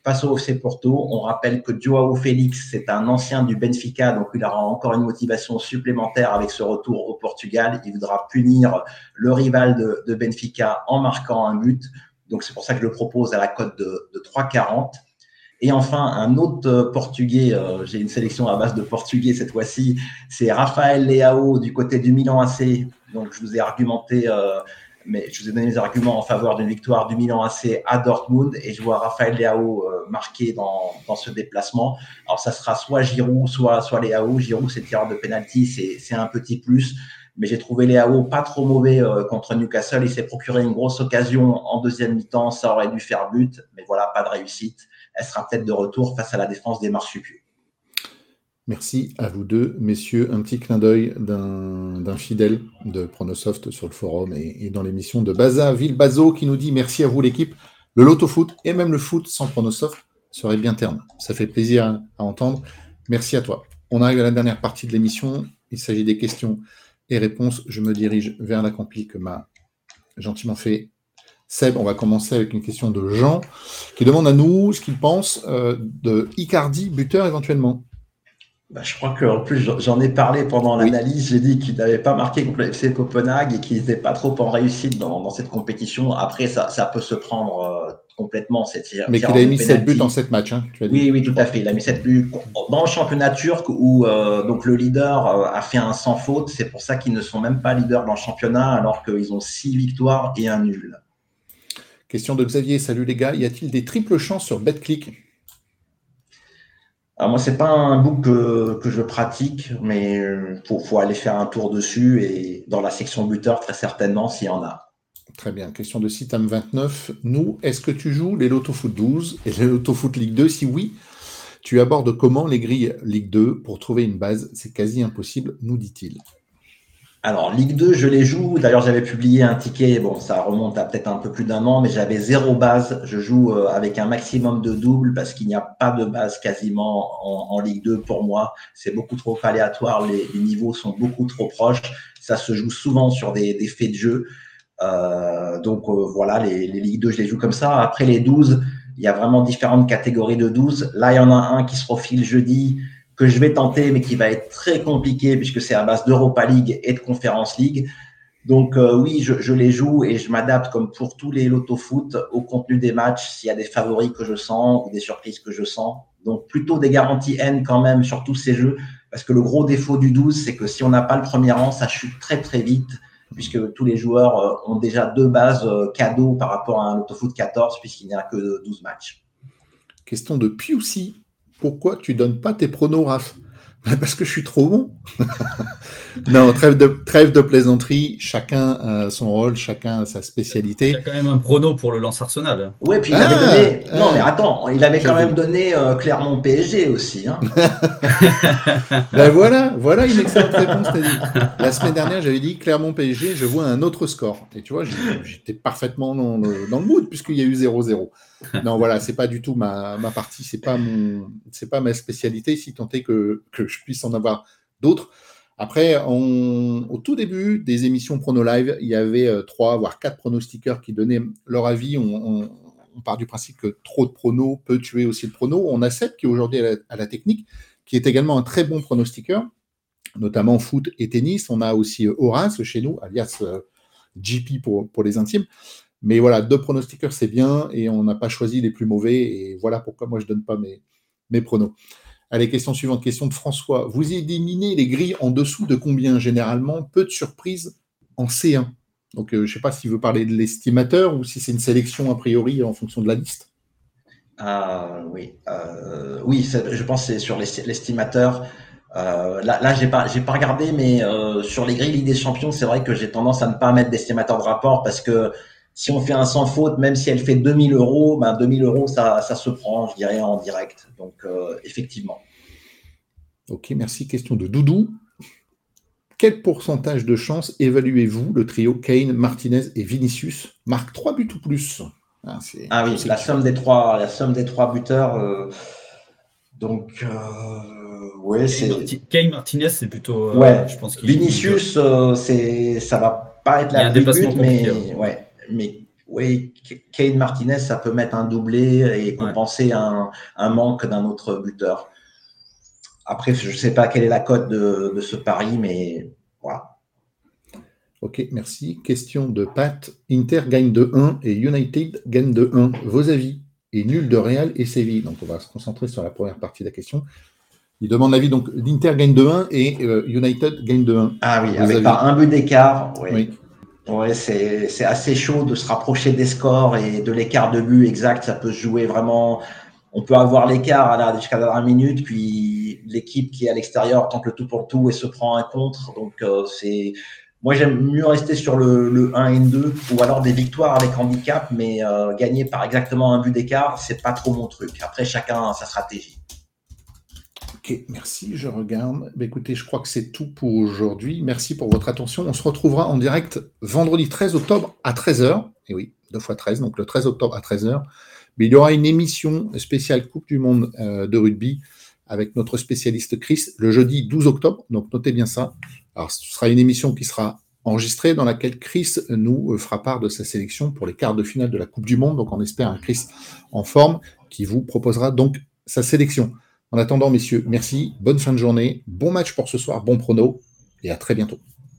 face au FC Porto. On rappelle que Joao Félix, c'est un ancien du Benfica, donc il aura encore une motivation supplémentaire avec ce retour au Portugal. Il voudra punir le rival de, Benfica en marquant un but. Donc c'est pour ça que je le propose à la cote de, de 3,40. Et enfin, un autre Portugais, euh, j'ai une sélection à base de Portugais cette fois-ci, c'est Rafael Leao du côté du Milan AC. Donc je vous ai argumenté euh, mais je vous ai donné les arguments en faveur d'une victoire du Milan AC à Dortmund et je vois Raphaël Leao euh, marqué dans, dans ce déplacement. Alors ça sera soit Giroud, soit, soit Leao. Giroud, c'est tireur de penalty, c'est un petit plus. Mais j'ai trouvé Leao pas trop mauvais euh, contre Newcastle. Il s'est procuré une grosse occasion en deuxième mi-temps. Ça aurait dû faire but, mais voilà, pas de réussite. Elle sera peut-être de retour face à la défense des marsupiaux. Merci à vous deux, messieurs. Un petit clin d'œil d'un fidèle de Pronosoft sur le forum et, dans l'émission de Baza Villebazo qui nous dit merci à vous l'équipe. Le loto foot et même le foot sans Pronosoft, serait bien terne. Ça fait plaisir à entendre. Merci à toi. On arrive à la dernière partie de l'émission. Il s'agit des questions et réponses. Je me dirige vers l'accompli que m'a gentiment fait Seb. On va commencer avec une question de Jean qui demande à nous ce qu'il pense euh, de Icardi, buteur éventuellement. Bah, je crois qu'en plus, j'en ai parlé pendant l'analyse. J'ai dit qu'il n'avait pas marqué contre le FC Copenhague et qu'il n'était pas trop en réussite dans, cette compétition. Après, ça, ça peut se prendre euh, complètement cette Mais qu'il a mis 7 buts dans cette match. Hein, oui, oui, tout à fait. Il a mis 7 buts dans le championnat turc où euh, donc le leader euh, a fait un sans faute. C'est pour ça qu'ils ne sont même pas leaders dans le championnat alors qu'ils ont 6 victoires et un nul. Question de Xavier. Salut les gars. Y a-t-il des triples chances sur BetClick alors moi, c'est pas un book que, je pratique, mais euh, faut, aller faire un tour dessus et dans la section buteur, très certainement, s'il y en a. Très bien. Question de Citam 29. Nous, est-ce que tu joues les Lotto Foot 12 et les Lotto Foot Ligue 2 Si oui, tu abordes comment les grilles Ligue 2 pour trouver une base? C'est quasi impossible, nous dit-il. Alors, Ligue 2, je les joue. D'ailleurs, j'avais publié un ticket. Bon, ça remonte à peut-être un peu plus d'un an, mais j'avais zéro base. Je joue euh, avec un maximum de doubles parce qu'il n'y a pas de base quasiment en, Ligue 2 pour moi. C'est beaucoup trop aléatoire. Les, niveaux sont beaucoup trop proches. Ça se joue souvent sur des, faits de jeu. Euh, donc, euh, voilà, les, les Ligue 2, je les joue comme ça. Après, les 12, il y a vraiment différentes catégories de 12. Là, il y en a un qui se profile jeudi que je vais tenter, mais qui va être très compliqué puisque c'est à base d'Europa League et de Conference League. Donc euh, oui, je, les joue et je m'adapte comme pour tous les loto foot au contenu des matchs, s'il y a des favoris que je sens ou des surprises que je sens. Donc plutôt des garanties N quand même sur tous ces jeux, parce que le gros défaut du 12, c'est que si on n'a pas le premier rang, ça chute très très vite, puisque tous les joueurs euh, ont déjà deux bases euh, cadeaux par rapport à un loto foot 14, puisqu'il n'y a que 12 matchs. Question de Piussi pourquoi tu donnes pas tes pronos, Raph? Parce que je suis trop bon. non, trêve de, trêve de plaisanterie. Chacun a son rôle, chacun a sa spécialité. Il y a quand même un prono pour le lance Arsenal. Oui, puis il avait ah, donné. non, mais attends, il avait quand même donné euh, Clermont PSG aussi. Hein. ben voilà, voilà une excellente réponse. La semaine dernière, j'avais dit Clermont PSG, je vois un autre score. Et tu vois, j'étais parfaitement dans le, dans le mood puisqu'il y a eu 0-0. non, voilà, c'est pas du tout ma, partie, c'est pas mon, c'est pas ma spécialité, si tant est que, je puisse en avoir d'autres. Après, au tout début des émissions Prono Live, il y avait euh, trois, voire quatre pronostiqueurs qui donnaient leur avis. On, part du principe que trop de pronos peut tuer aussi le prono. On a Seb qui aujourd'hui à, la technique, qui est également un très bon pronostiqueur, notamment foot et tennis. On a aussi euh, Horace chez nous, alias euh, GP pour, pour les intimes. Mais voilà, deux pronostiqueurs, c'est bien et on n'a pas choisi les plus mauvais. Et voilà pourquoi moi, je ne donne pas mes, mes pronos. Allez, question suivante, question de François. Vous éliminez les grilles en dessous de combien généralement? Peu de surprises en C1. Donc, euh, je ne sais pas s'il veut parler de l'estimateur ou si c'est une sélection a priori en fonction de la liste. Ah oui, euh, oui, je pense que c'est sur l'estimateur. Euh, là, là j'ai pas, pas regardé, mais sur les grilles des champions, c'est vrai que j'ai tendance à ne pas mettre d'estimateur de rapport parce que si on fait un sans faute, même si elle fait 2000 euros, ben 2000 euros, ça, ça se prend, je dirais, en direct. Donc, euh, effectivement. Ok, merci. Question de Doudou. Quel pourcentage de chance évaluez-vous le trio Kane, Martinez et Vinicius Marque 3 buts ou plus? Ah, ah oui, la somme, des trois, la somme des trois buteurs. Euh, donc, euh, ouais, c'est. Kane, Martinez, c'est plutôt. ouais, je pense Vinicius, c'est, ça va pas être la plus but, mais ouais mais oui, Kane Martinez, ça peut mettre un doublé et compenser un, manque d'un autre buteur. Après, je ne sais pas quelle est la cote de, ce pari, mais voilà. Ok, merci. Question de Pat. Inter gagne de 1 et United gagne de 1. Vos avis Et nul de Real et Séville. Donc, on va se concentrer sur la première partie de la question. Il demande l'avis. Donc, l'Inter gagne de 1 et euh, United gagne de 1. Ah oui, avec un but d'écart. oui. Ouais, c'est assez chaud de se rapprocher des scores et de l'écart de but exact. Ça peut se jouer vraiment. On peut avoir l'écart jusqu'à la dernière minute, puis l'équipe qui est à l'extérieur tente le tout pour le tout et se prend un contre. Donc, euh, c'est. Moi, j'aime mieux rester sur le, le, 1 et 2 ou alors des victoires avec handicap, mais euh, gagner par exactement un but d'écart, c'est pas trop mon truc. Après, chacun a sa stratégie. Ok, merci, je regarde. Bah, écoutez, je crois que c'est tout pour aujourd'hui. Merci pour votre attention. On se retrouvera en direct vendredi 13 octobre à 13h. Et oui, 2 fois 13, donc le 13 octobre à 13h. Mais il y aura une émission spéciale Coupe du Monde euh, de rugby avec notre spécialiste Chris le jeudi 12 octobre. Donc notez bien ça. Alors ce sera une émission qui sera enregistrée dans laquelle Chris nous fera part de sa sélection pour les quarts de finale de la Coupe du Monde. Donc on espère un Chris en forme qui vous proposera donc sa sélection. En attendant, messieurs, merci, bonne fin de journée, bon match pour ce soir, bon prono. Et à très bientôt.